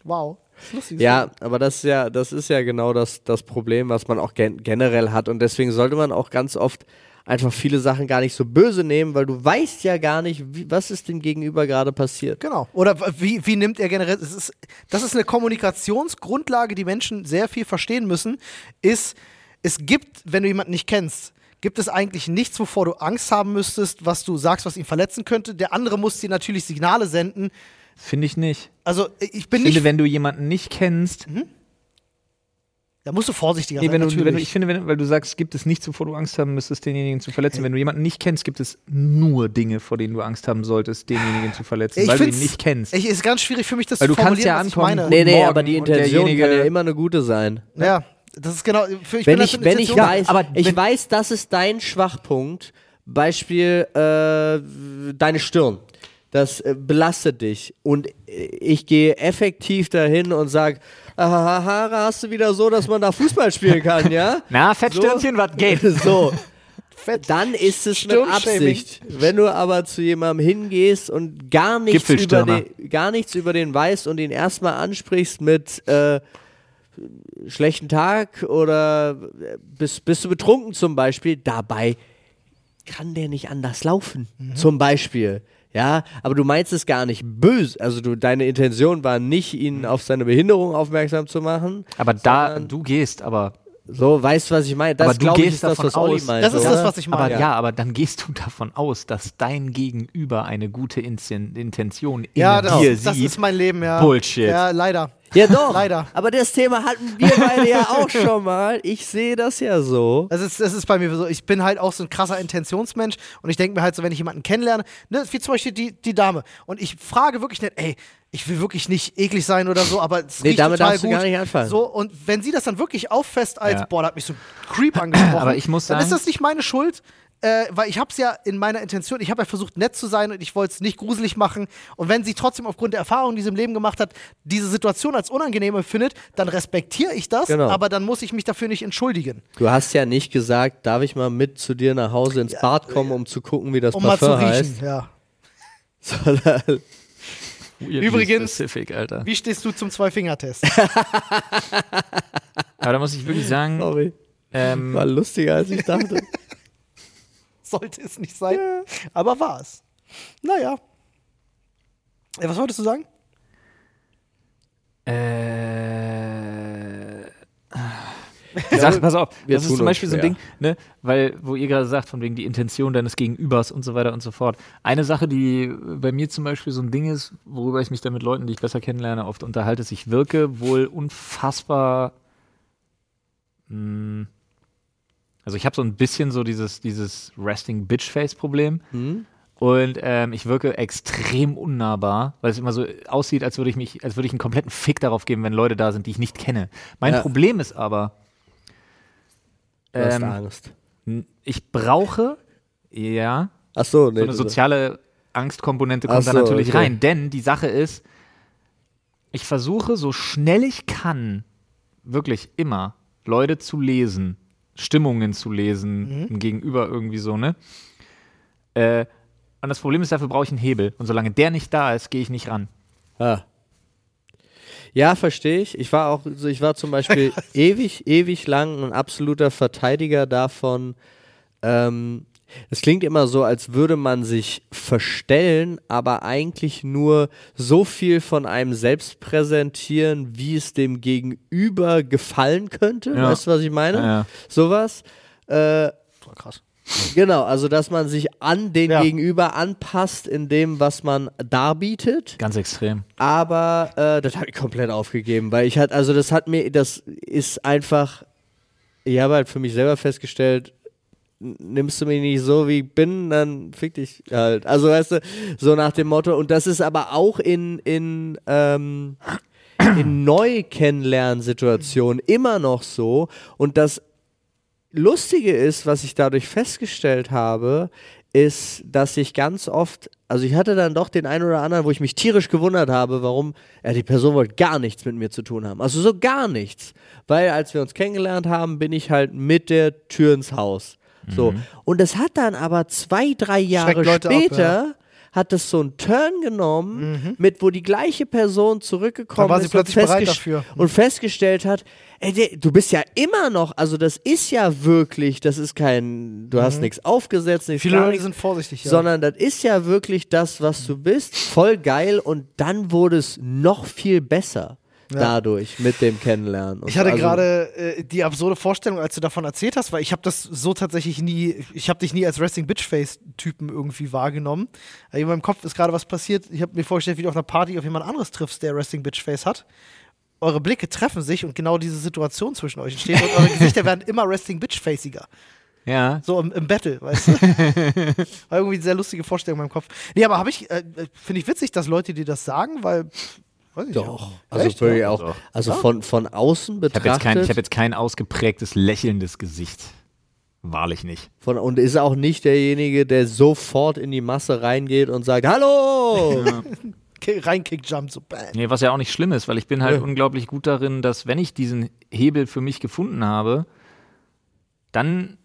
Wow. Das ist lustig. Ja, aber das ist ja, das ist ja genau das, das Problem, was man auch gen generell hat. Und deswegen sollte man auch ganz oft einfach viele Sachen gar nicht so böse nehmen, weil du weißt ja gar nicht, wie, was ist dem Gegenüber gerade passiert. Genau. Oder wie, wie nimmt er generell. Es ist, das ist eine Kommunikationsgrundlage, die Menschen sehr viel verstehen müssen. Ist, es gibt, wenn du jemanden nicht kennst, gibt es eigentlich nichts, wovor du Angst haben müsstest, was du sagst, was ihn verletzen könnte. Der andere muss dir natürlich Signale senden. Finde ich nicht. Also ich bin Ich finde, nicht. wenn du jemanden nicht kennst, Da musst du vorsichtiger nee, sein. wenn du, wenn du, ich finde, wenn, weil du sagst, gibt es nichts, wovor du Angst haben müsstest, denjenigen zu verletzen. Wenn du jemanden nicht kennst, gibt es nur Dinge, vor denen du Angst haben solltest, denjenigen zu verletzen, ich weil du ihn nicht kennst. Ich, ist ganz schwierig für mich, das Weil zu du kannst formulieren, ja was ich ankommen, meine. Nee, nee, Morgen aber die Intention derjenige- kann ja immer eine gute sein. Ja, das ist genau. Für, ich wenn bin ich, wenn ich weiß, aber ich wenn- weiß, das ist dein Schwachpunkt, Beispiel äh, deine Stirn. Das äh, belastet dich. Und äh, ich gehe effektiv dahin und sage, Haare hast du wieder so, dass man da Fußball spielen kann, ja? Na, Fettstirnchen, was geht? So. Fett. Dann ist es mit. Absicht. Wenn du aber zu jemandem hingehst und gar nichts, über den, gar nichts über den weißt und ihn erstmal ansprichst mit äh, schlechten Tag oder äh, bist, bist du betrunken zum Beispiel, dabei kann der nicht anders laufen. Mhm. Zum Beispiel. Ja, aber du meinst es gar nicht böse. Also du, deine Intention war nicht, ihn auf seine Behinderung aufmerksam zu machen. Aber da, du gehst, aber So, weißt du, was ich meine? Das Aber du ich, gehst ist das, davon was Olli aus- meint. Das ist oder? das, was ich meine. Aber ja. aber dann gehst du davon aus, dass dein Gegenüber eine gute Inten Intention in Ja, das, dir das sieht. ist mein Leben, ja. Bullshit. Ja, leider. Ja, doch. Leider. Aber das Thema hatten wir beide ja auch schon mal. Ich sehe das ja so. Das ist, das ist bei mir so. Ich bin halt auch so ein krasser Intentionsmensch und ich denke mir halt so, wenn ich jemanden kennenlerne, ne, wie zum Beispiel die, die Dame, und ich frage wirklich nicht, ey, ich will wirklich nicht eklig sein oder so, aber es Nee, damit total darfst du gut. gar nicht anfangen. So, und wenn sie das dann wirklich auffasst als, Ja. boah, da hat mich so ein Creep angesprochen, Aber ich muss dann ist sagen- das nicht meine Schuld, äh, weil ich habe es ja in meiner Intention, ich habe ja versucht, nett zu sein und ich wollte es nicht gruselig machen. Und wenn sie trotzdem aufgrund der Erfahrung, die sie im Leben gemacht hat, diese Situation als unangenehm empfindet, dann respektiere ich das, Genau. aber dann muss ich mich dafür nicht entschuldigen. Du hast ja nicht gesagt, darf ich mal mit zu dir nach Hause ins Bad kommen, um zu gucken, wie das Um mal zu Parfum riechen, heißt. ja. Sondern, Übrigens- Specific. Wie stehst du zum Zwei-Finger-Test? Aber da muss ich wirklich sagen, sorry, ähm, war lustiger, als ich dachte. Sollte es nicht sein, aber war es. Naja. Ja, was wolltest du sagen? Äh. Die Sache, pass auf, wir das ist zum Beispiel so ein. Ding, ne, weil, wo ihr gerade sagt, von wegen die Intention deines Gegenübers und so weiter und so fort. Eine Sache, die bei mir zum Beispiel so ein Ding ist, worüber ich mich dann mit Leuten, die ich besser kennenlerne, oft unterhalte, ist, ich wirke wohl unfassbar. Mh, also ich habe so ein bisschen so dieses, dieses Resting Bitch Face Problem. Hm? Und ähm, ich wirke extrem unnahbar, weil es immer so aussieht, als würde ich mich, als würde ich einen kompletten Fick darauf geben, wenn Leute da sind, die ich nicht kenne. Mein Ja. Problem ist aber, Du hast ähm, Angst. ich brauche, ja, Ach so, nee. so eine soziale Angstkomponente kommt da so, natürlich okay. rein. Denn die Sache ist, ich versuche so schnell ich kann, wirklich immer, Leute zu lesen, Stimmungen zu lesen, ein Gegenüber irgendwie so, ne? Äh, und das Problem ist, dafür brauche ich einen Hebel. Und solange der nicht da ist, gehe ich nicht ran. Ah. Ja, verstehe ich. Ich war auch, ich war zum Beispiel ewig, ewig lang ein absoluter Verteidiger davon. Ähm, es klingt immer so, als würde man sich verstellen, aber eigentlich nur so viel von einem selbst präsentieren, wie es dem Gegenüber gefallen könnte. Ja. Weißt du, was ich meine? Ja, ja. Sowas. Äh, krass. Genau, also dass man sich an den Ja. Gegenüber anpasst in dem, was man darbietet. Ganz extrem. Aber äh, das habe ich komplett aufgegeben, weil ich halt, also das hat mir, das ist einfach, ich habe halt für mich selber festgestellt, nimmst du mich nicht so, wie ich bin, dann fick dich halt. Also weißt du, so nach dem Motto, und das ist aber auch in, in, ähm, in Neu-Kennenlernsituationen immer noch so. Und das Lustige ist, was ich dadurch festgestellt habe, ist, dass ich ganz oft, also ich hatte dann doch den einen oder anderen, wo ich mich tierisch gewundert habe, warum, ja, die Person wollte gar nichts mit mir zu tun haben. Also so gar nichts. Weil als wir uns kennengelernt haben, bin ich halt mit der Tür ins Haus. So. Und es hat dann aber zwei, drei Jahre Mhm. Leute ab, später, hat es so einen Turn genommen, mit wo die gleiche Person zurückgekommen Mhm. Dann war sie ist und, bereit dafür. und festgestellt hat, ey, du bist ja immer noch, also das ist ja wirklich, das ist kein, du hast nichts aufgesetzt, nichts Mhm. Viele Leute sind vorsichtig, ja. sondern das ist ja wirklich das, was du bist, voll geil und dann wurde es noch viel besser Ja. dadurch mit dem Kennenlernen. Ich hatte also- gerade äh, die absurde Vorstellung, als du davon erzählt hast, weil ich habe das so tatsächlich nie, ich habe dich nie als Resting Bitch Face Typen irgendwie wahrgenommen. Äh, in meinem Kopf ist gerade was passiert. Ich habe mir vorgestellt, wie du auf einer Party auf jemand anderes triffst, der Resting Bitch Face hat. Eure Blicke treffen sich und genau diese Situation zwischen euch entsteht und eure Gesichter werden immer Resting Bitch Faciger. Ja. So im, im Battle, weißt du? War irgendwie eine sehr lustige Vorstellung in meinem Kopf. Nee, aber habe ich, äh, finde ich witzig, dass Leute dir das sagen, weil, Doch. nicht. Also Echt? wirklich Ja? auch, Doch. also von, von außen Ich habe jetzt, kein, betrachtet ich hab jetzt kein ausgeprägtes lächelndes Gesicht. Wahrlich nicht. von, und ist auch nicht derjenige, der sofort in die Masse reingeht und sagt, hallo! Ki- Reinkick, Jump, so bang. Nee, was ja auch nicht schlimm ist, weil ich bin halt Ja. unglaublich gut darin, dass wenn ich diesen Hebel für mich gefunden habe, dann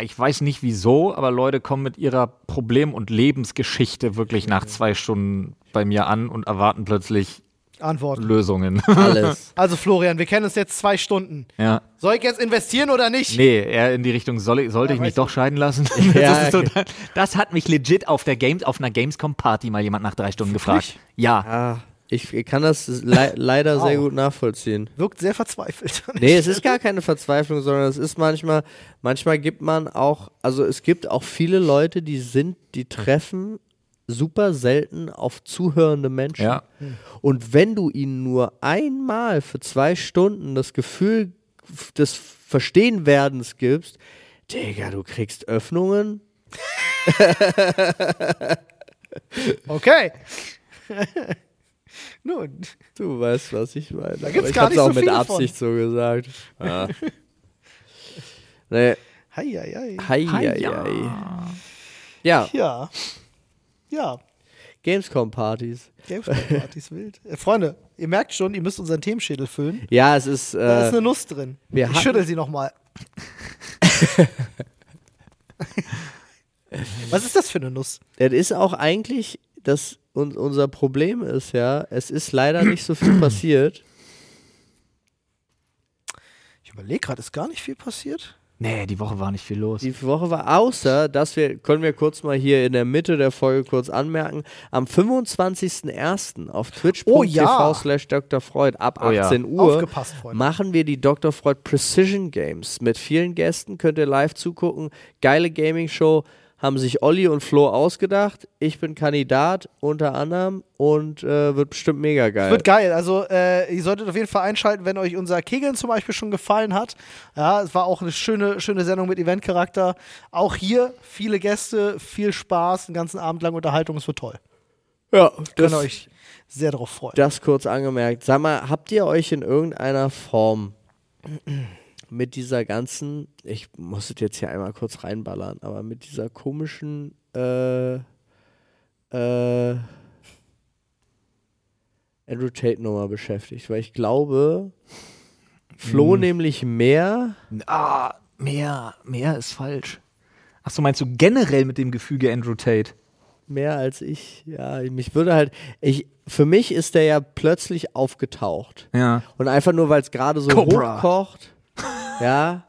ich weiß nicht wieso, aber Leute kommen mit ihrer Problem- und Lebensgeschichte wirklich nach zwei Stunden bei mir an und erwarten plötzlich Antworten. Lösungen. Alles. Also Florian, wir kennen uns jetzt zwei Stunden. ja. Soll ich jetzt investieren oder nicht? Nee, eher in die Richtung, soll ich, sollte Ja, ich mich doch scheiden lassen? Ja, das, ist so, okay. das hat mich legit auf, der Games, auf einer Gamescom-Party mal jemand nach drei Stunden gefragt. Ja. Ah, ich, kann das le leider sehr gut nachvollziehen. Wirkt sehr verzweifelt. Nee, es ist gar keine Verzweiflung, sondern es ist manchmal, manchmal gibt man auch, also es gibt auch viele Leute, die sind, die treffen super selten auf zuhörende Menschen. Ja. Und wenn du ihnen nur einmal für zwei Stunden das Gefühl des Verstehenwerdens gibst, Digga, du kriegst Öffnungen. Okay. Nun, Du weißt, was ich meine. Da gibt's ich gar hab's nicht auch so mit Absicht so gesagt. Ja. nee, hei, hei, hei. hei, Hi, hei, hei. Ja, Ja. Ja. Gamescom-Partys. Gamescom-Partys wild. Äh, Freunde, ihr merkt schon, ihr müsst unseren Themenschädel füllen. Ja, es ist. Da ist Äh, eine Nuss drin. wir ich hatten- schüttel sie nochmal. Was ist das für eine Nuss? das ist auch eigentlich, dass un unser Problem ist, ja, es ist leider nicht so viel passiert. Ich überlege gerade, ist gar nicht viel passiert? Nee, die Woche war nicht viel los. Die Woche war außer, dass wir, können wir kurz mal hier in der Mitte der Folge kurz anmerken, am 25.01. auf twitch.tv Oh ja. slash Dr. Freud ab Oh ja. 18 Uhr Aufgepasst, Freunde. machen wir die Dr. Freud Precision Games mit vielen Gästen, könnt ihr live zugucken. Geile Gaming-Show, haben sich Olli und Flo ausgedacht. Ich bin Kandidat unter anderem und äh, wird bestimmt mega geil. Wird geil. Also, äh, ihr solltet auf jeden Fall einschalten, wenn euch unser Kegeln zum Beispiel schon gefallen hat. Ja, es war auch eine schöne, schöne Sendung mit Eventcharakter. Auch hier viele Gäste, viel Spaß, den ganzen Abend lang Unterhaltung. Es wird toll. ja, Könnt das, ihr euch sehr darauf freuen. das kurz angemerkt. Sag mal, habt ihr euch in irgendeiner Form mit dieser ganzen, ich muss es jetzt hier einmal kurz reinballern, aber mit dieser komischen, äh, äh, Andrew Tate-Nummer beschäftigt, weil ich glaube, Flo Hm. nämlich mehr, Ah, mehr, mehr ist falsch. Ach so, meinst du generell mit dem Gefüge Andrew Tate? mehr als ich, ja, mich würde halt, ich, für mich ist der ja plötzlich aufgetaucht. Ja. Und einfach nur, weil es gerade so Cobra. hochkocht. Ja.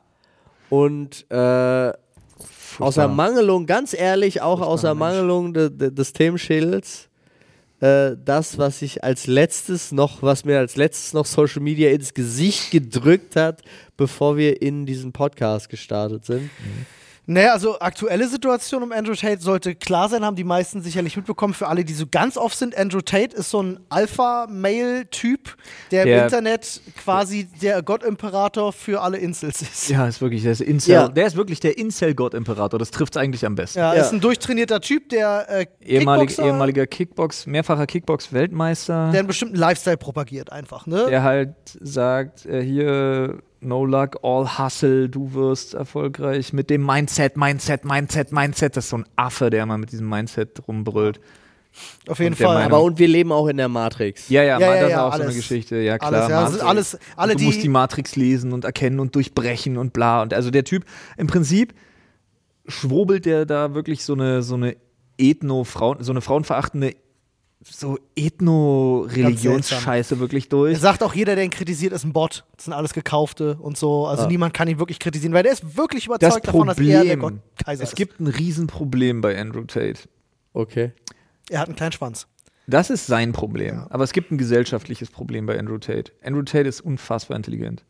Und äh, aus der Mangelung, ganz ehrlich, auch aus. Mangelung de, de, des Themenschädels, äh, das, was ich als letztes noch, was mir als letztes noch Social Media ins Gesicht gedrückt hat, bevor wir in diesen Podcast gestartet sind. Naja, also aktuelle Situation um Andrew Tate sollte klar sein, haben die meisten sicherlich mitbekommen. Für alle, die so ganz off sind, Andrew Tate ist so ein Alpha-Male-Typ, der, Der- im Internet quasi der Gottimperator für alle Insels ist. Ja, ist wirklich, der ist Incel. Ja. Der ist wirklich der Incel-Gott-Imperator. Das trifft es eigentlich am besten. Ja, Ja. ist ein durchtrainierter Typ, der äh, Ehemalig, Kickboxer, ehemaliger Kickbox, mehrfacher Kickbox-Weltmeister. der einen bestimmten Lifestyle propagiert einfach, ne? der halt sagt, äh, hier, no luck, all hustle, du wirst erfolgreich mit dem Mindset, Mindset, Mindset, Mindset. Das ist so ein Affe, der immer mit diesem Mindset rumbrüllt. Auf jeden Fall. Meinung- Aber und wir leben auch in der Matrix. Ja, ja, Ja, das ja, ist ja, auch so eine alles. Geschichte. Ja, klar. alles, ja, das ist Matrix. alles, alle du die, musst die Matrix lesen und erkennen und durchbrechen und bla. Und also der Typ, im Prinzip schwurbelt der da wirklich so eine, so eine Ethno-Frauen, so eine frauenverachtende so Ethno-Religionsscheiße wirklich durch. er sagt auch jeder, der ihn kritisiert, ist ein Bot. Das sind alles Gekaufte und so. Also niemand kann ihn wirklich kritisieren, weil der ist wirklich Das überzeugt davon, dass er der Gott Kaiser es ist. gibt ein Riesenproblem bei Andrew Tate. Okay. er hat einen kleinen Schwanz. Das ist sein Problem. Aber es gibt ein gesellschaftliches Problem bei Andrew Tate. Andrew Tate ist unfassbar intelligent.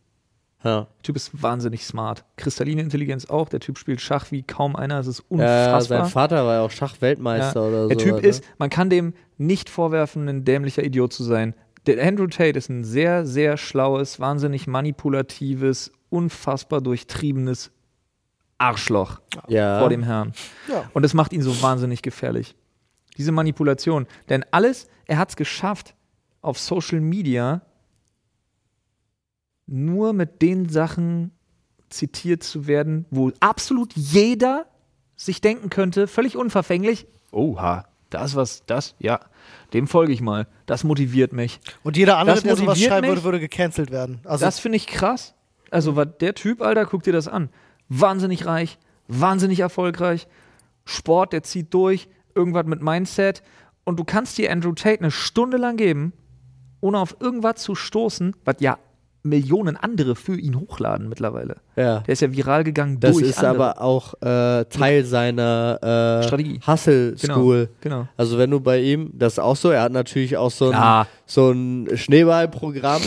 Ja. Der Typ ist wahnsinnig smart. Kristalline Intelligenz auch. Der Typ spielt Schach wie kaum einer. Es ist Ja, unfassbar. sein Vater war ja auch Schachweltmeister Ja. oder so. Der Typ ne? ist, man kann dem nicht vorwerfen, ein dämlicher Idiot zu sein. Der Andrew Tate ist ein sehr, sehr schlaues, wahnsinnig manipulatives, unfassbar durchtriebenes Arschloch ja. vor dem Herrn. Ja. Und das macht ihn so wahnsinnig gefährlich. Diese Manipulation. Denn alles, er hat es geschafft, auf Social Media nur mit den Sachen zitiert zu werden, wo absolut jeder sich denken könnte, völlig unverfänglich, oha, das was, das, ja, dem folge ich mal. Das motiviert mich. Und jeder andere, der sowas schreiben mich. würde, würde gecancelt werden. Also Das finde ich krass. Also, war der Typ, Alter, guck dir das an. Wahnsinnig reich, wahnsinnig erfolgreich. Sport, der zieht durch, irgendwas mit Mindset. Und du kannst dir Andrew Tate eine Stunde lang geben, ohne auf irgendwas zu stoßen, was ja Millionen andere für ihn hochladen mittlerweile. Ja. Der ist ja viral gegangen Das durch ist andere. aber auch äh, Teil seiner äh, Strategie. Hustle Genau, School. genau. Also wenn du bei ihm, das ist auch so, er hat natürlich auch so ein, Klar. so ein Schneeballprogramm.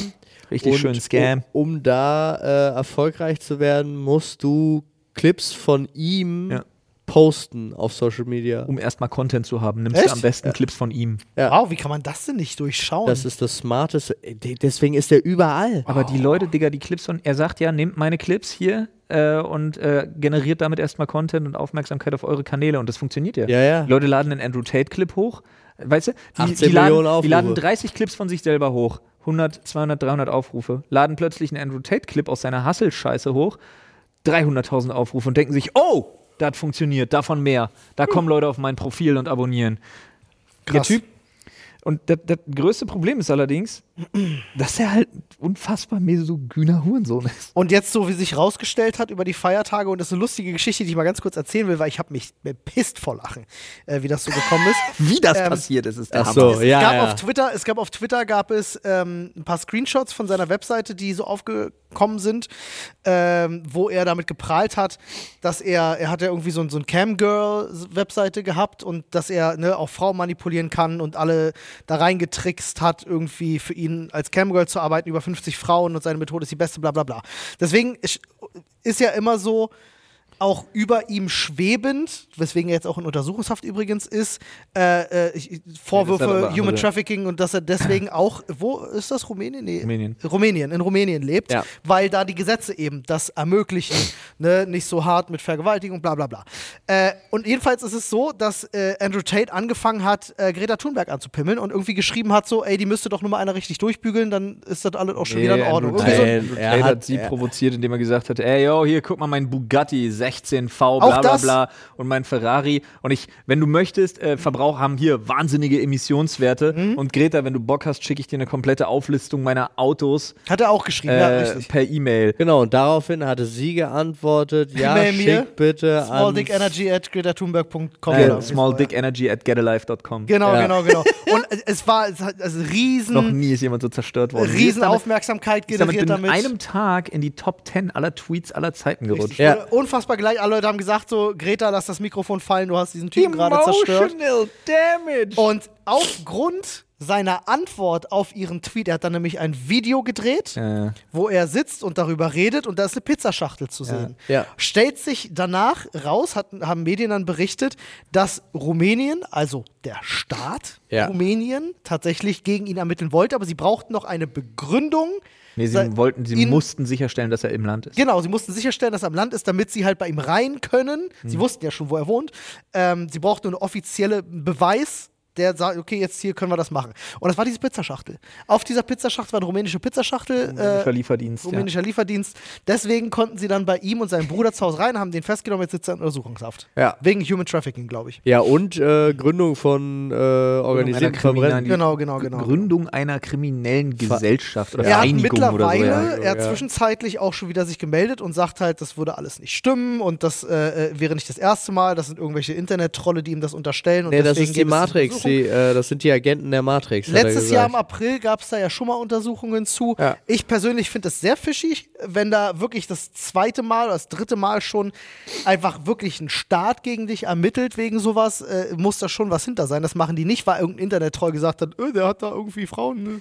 Richtig Und schön Scam. Um, um da äh, erfolgreich zu werden, musst du Clips von ihm Ja. Posten auf Social Media. Um erstmal Content zu haben, nimmst Echt? du am besten Clips von ihm. Ja. Wow, wie kann man das denn nicht durchschauen? Das ist das Smarteste. Äh, de- Deswegen ist er überall. Aber die Leute, Digga, die Clips von, er sagt ja, nehmt meine Clips hier äh, und äh, generiert damit erstmal Content und Aufmerksamkeit auf eure Kanäle und das funktioniert ja. Ja, ja. Die Leute laden einen Andrew Tate-Clip hoch, weißt du? Die, 18 die, laden, die laden Aufrufe. 30 Clips von sich selber hoch, 100, 200, 300 Aufrufe, laden plötzlich einen Andrew Tate-Clip aus seiner Hustle-Scheiße hoch, 300.000 Aufrufe und denken sich, oh, das hat funktioniert, davon mehr. Da kommen Leute auf mein Profil und abonnieren. Der Krass. Typ. Und das größte Problem ist allerdings, dass er halt unfassbar misogyner Hurensohn ist. Und jetzt so, wie sich rausgestellt hat über die Feiertage, und das ist eine lustige Geschichte, die ich mal ganz kurz erzählen will, weil ich habe mich bepisst vor Lachen, äh, wie das so gekommen ist. Wie das Ähm, passiert ist, ist der ach Hammer. so. es, ja, gab ja. Auf Twitter, es gab auf Twitter gab es ähm, ein paar Screenshots von seiner Webseite, die so aufgekommen sind, ähm, wo er damit geprahlt hat, dass er, er hat ja irgendwie so, ein- so ein Camgirl-Webseite gehabt und dass er ne, auch Frauen manipulieren kann und alle da reingetrickst hat, irgendwie für ihn als Camgirl zu arbeiten, über 50 Frauen und seine Methode ist die beste, bla bla bla. Deswegen ist, ist ja immer so, auch über ihm schwebend, weswegen er jetzt auch in Untersuchungshaft übrigens ist, äh, äh, Vorwürfe aber Human andere- Trafficking und dass er deswegen auch, wo ist das, Rumänien? Nee. Rumänien. Rumänien, in Rumänien lebt, Ja. weil da die Gesetze eben das ermöglichen, ne, nicht so hart mit Vergewaltigung, bla bla bla. Äh, und jedenfalls ist es so, dass äh, Andrew Tate angefangen hat, äh, Greta Thunberg anzupimmeln und irgendwie geschrieben hat so, ey, die müsste doch nur mal einer richtig durchbügeln, dann ist das alles auch schon wieder in Ordnung. Andrew so Tate, Andrew Er hat- hat sie er- provoziert, indem er gesagt hat, ey, yo, hier, guck mal, mein Bugatti 16V, Auch bla bla bla und mein Ferrari. Und ich, wenn du möchtest, äh, Verbraucher haben hier wahnsinnige Emissionswerte. Mhm. Und Greta, wenn du Bock hast, schicke ich dir eine komplette Auflistung meiner Autos Hat er auch geschrieben, ja, äh, richtig. per E-Mail. Genau, und daraufhin hatte sie geantwortet, ja, mir, schick bitte an... Smalldickenergy at gretathunberg.com. Äh, smalldickenergy at getalife.com. Genau, Ja. genau, genau. Und äh, es war es hat also Noch riesen, nie ist jemand so zerstört worden. Riesen damit- Aufmerksamkeit ist damit generiert in damit. einem Tag in die Top 10 aller Tweets aller Zeiten gerutscht. Ja. Wurde Unfassbar gleich. Alle Leute haben gesagt so, Greta, lass das Mikrofon fallen, du hast diesen Typen gerade zerstört. Emotional damage. Und aufgrund seiner Antwort auf ihren Tweet, er hat dann nämlich ein Video gedreht, Äh, wo er sitzt und darüber redet und da ist eine Pizzaschachtel zu sehen. Ja. Stellt sich danach raus, hat, haben Medien dann berichtet, dass Rumänien, also der Staat Ja. Rumänien, tatsächlich gegen ihn ermitteln wollte, aber sie brauchten noch eine Begründung. Nee, sie Sei- wollten, sie ihn- mussten sicherstellen, dass er im Land ist. Genau, sie mussten sicherstellen, dass er am Land ist, damit sie halt bei ihm rein können. Hm. Sie wussten ja schon, wo er wohnt. Ähm, sie brauchten einen offiziellen Beweis, der sagt, okay, jetzt hier können wir das machen. Und das war diese Pizzaschachtel. Auf dieser Pizzaschachtel war eine rumänische Pizzaschachtel. Rumänischer äh, Lieferdienst. Ja. rumänischer Lieferdienst. Deswegen konnten sie dann bei ihm und seinem Bruder zu Hause rein, haben den festgenommen, jetzt sitzt er in Untersuchungshaft. Ja. Wegen Human Trafficking, glaube ich. Ja, und äh, Gründung von äh, organisierten einer Verbrennen. Genau, genau, genau. Gründung einer kriminellen Gesellschaft oder er hat Vereinigung oder so. mittlerweile, Ja. er hat Ja. zwischenzeitlich auch schon wieder sich gemeldet und sagt halt, das würde alles nicht stimmen und das äh, äh, wäre nicht das erste Mal, das sind irgendwelche Internet-Trolle, die ihm das unterstellen. Und Nee, das ist die Matrix. Die, äh, das sind die Agenten der Matrix. Letztes Jahr im. April gab es da ja schon mal Untersuchungen zu. Ja. Ich persönlich finde es sehr fischig, wenn da wirklich das zweite Mal oder das dritte Mal schon einfach wirklich ein Staat gegen dich ermittelt wegen sowas, äh, muss da schon was hinter sein. Das machen die nicht, weil irgendein Internet-Troll gesagt hat, äh, der hat da irgendwie Frauen. Ne?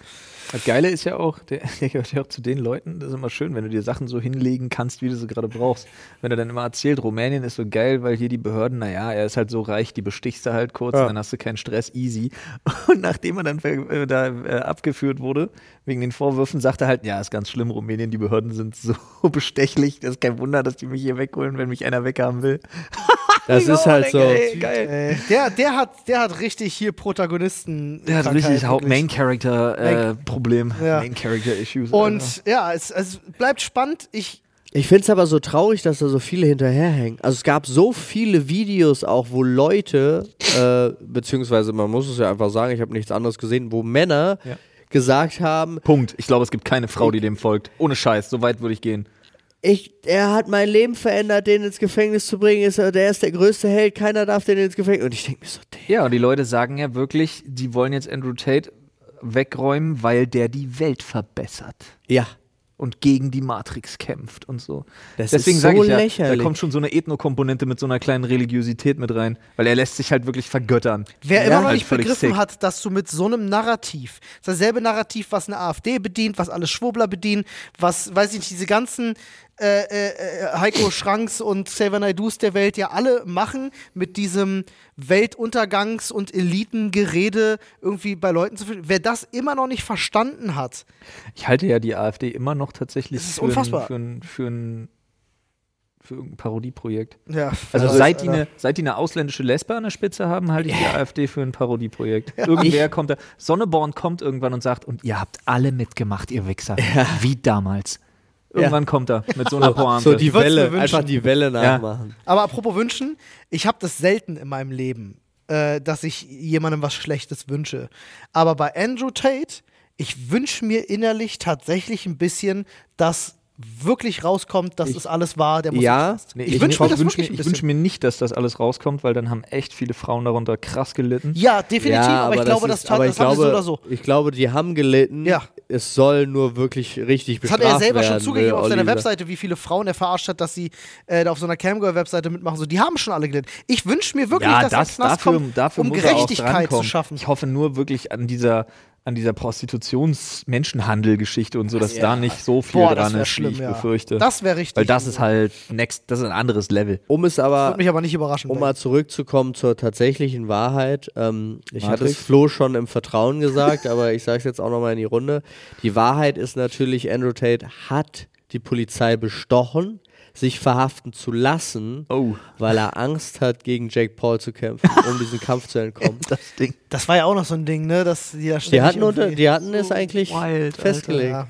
Das Geile ist ja auch, der, der gehört ja auch zu den Leuten, das ist immer schön, wenn du dir Sachen so hinlegen kannst, wie du sie gerade brauchst. Wenn er dann immer erzählt, Rumänien ist so geil, weil hier die Behörden, naja, er ist halt so reich, die bestichst du halt kurz, Ja. dann hast du keinen Stress, easy. Und nachdem er dann äh, da äh, abgeführt wurde, wegen den Vorwürfen, sagt er halt, ja, ist ganz schlimm, Rumänien, die Behörden sind so bestechlich, das ist kein Wunder, dass die mich hier wegholen, wenn mich einer weghaben will. Das ist halt so. Ey, geil. Äh, der, der, hat, der hat richtig hier Protagonisten. Der hat richtig wirklich. Main Character äh, Problem, Ja. Main Character Issues. Alter. Und ja, es, es bleibt spannend. Ich, Ich finde es aber so traurig, dass da so viele hinterherhängen. Also es gab so viele Videos auch, wo Leute, äh, beziehungsweise man muss es ja einfach sagen, ich habe nichts anderes gesehen, wo Männer Ja. gesagt haben, Punkt. Ich glaube, es gibt keine Frau, die dem folgt. Ohne Scheiß, so weit würde ich gehen. Ich, er hat mein Leben verändert, den ins Gefängnis zu bringen, ist, er- der ist der größte Held, keiner darf den ins Gefängnis. Und ich denke mir so, Digga. Ja, und die Leute sagen ja wirklich, die wollen jetzt Andrew Tate wegräumen, weil der die Welt verbessert Ja. und gegen die Matrix kämpft und so. Das Deswegen ist sage so ich ja, da lächerlich. kommt schon so eine Ethnokomponente mit so einer kleinen Religiosität mit rein, weil er lässt sich halt wirklich vergöttern. Wer Ja, immer noch halt nicht begriffen sick. hat, dass du mit so einem Narrativ, dasselbe Narrativ, was eine AfD bedient, was alle Schwurbler bedienen, was, weiß ich nicht, diese ganzen äh, äh, äh, Heiko Schranks und Xavier Naidus der Welt ja alle machen, mit diesem Weltuntergangs- und Elitengerede irgendwie bei Leuten zu finden. Wer das immer noch nicht verstanden hat, Ich halte ja die AfD immer noch tatsächlich für, ein, unfassbar. für, ein, für, ein, für irgendein Parodieprojekt. ja. Also seit die, eine, seit die eine ausländische Lesbe an der Spitze haben, halte ich die AfD für ein Parodieprojekt. Irgendwer kommt da, Sonneborn kommt irgendwann und sagt, und ihr habt alle mitgemacht, ihr Wichser. Wie damals. Irgendwann kommt er mit so einer Pointe. So die Welle, einfach die Welle nachmachen. Aber apropos wünschen, ich habe das selten in meinem Leben, äh, dass ich jemandem was Schlechtes wünsche. Aber bei Andrew Tate, ich wünsche mir innerlich tatsächlich ein bisschen, dass wirklich rauskommt, dass es alles war, der Ja, Musik passt. Nee, ich wünsche mir das wünsch mir, ich wünsch mir nicht, dass das alles rauskommt, weil dann haben echt viele Frauen darunter krass gelitten. Ja, definitiv, aber, ich glaube, das, ist- aber das ich haben sie glaube, so oder so. Ich glaube, die haben gelitten. Ja. Es soll nur wirklich richtig Das bestraft hat er ja selber schon werden, zugegeben auf seiner. Webseite, wie viele Frauen er verarscht hat, dass sie äh, da auf so einer Camgirl-Webseite mitmachen. So, die haben schon alle gelitten. Ich wünsche mir wirklich, ja, dass das, der Knast dafür, kommt, dafür um muss er Gerechtigkeit zu schaffen. Ich hoffe nur wirklich an dieser, an dieser Prostitutions-Menschenhandel-Geschichte und so, dass da nicht so viel Boah, dran ist, schlimm, wie ich ja. befürchte. Das wäre richtig. weil das ist halt next, das ist ein anderes Level. Um es aber Würde mich aber nicht überraschen. Um mal zurückzukommen zur tatsächlichen Wahrheit. Ähm, ich hatte es Matrix? Flo schon im Vertrauen gesagt, aber ich sage es jetzt auch nochmal in die Runde. Die Wahrheit ist natürlich, Andrew Tate hat die Polizei bestochen, sich verhaften zu lassen, Oh. weil er Angst hat, gegen Jake Paul zu kämpfen, um diesen Kampf zu entkommen. Das Ding. Das war ja auch noch so ein Ding, ne? Dass die, da Die hatten, unter, die hatten es eigentlich wild, festgelegt. Ja.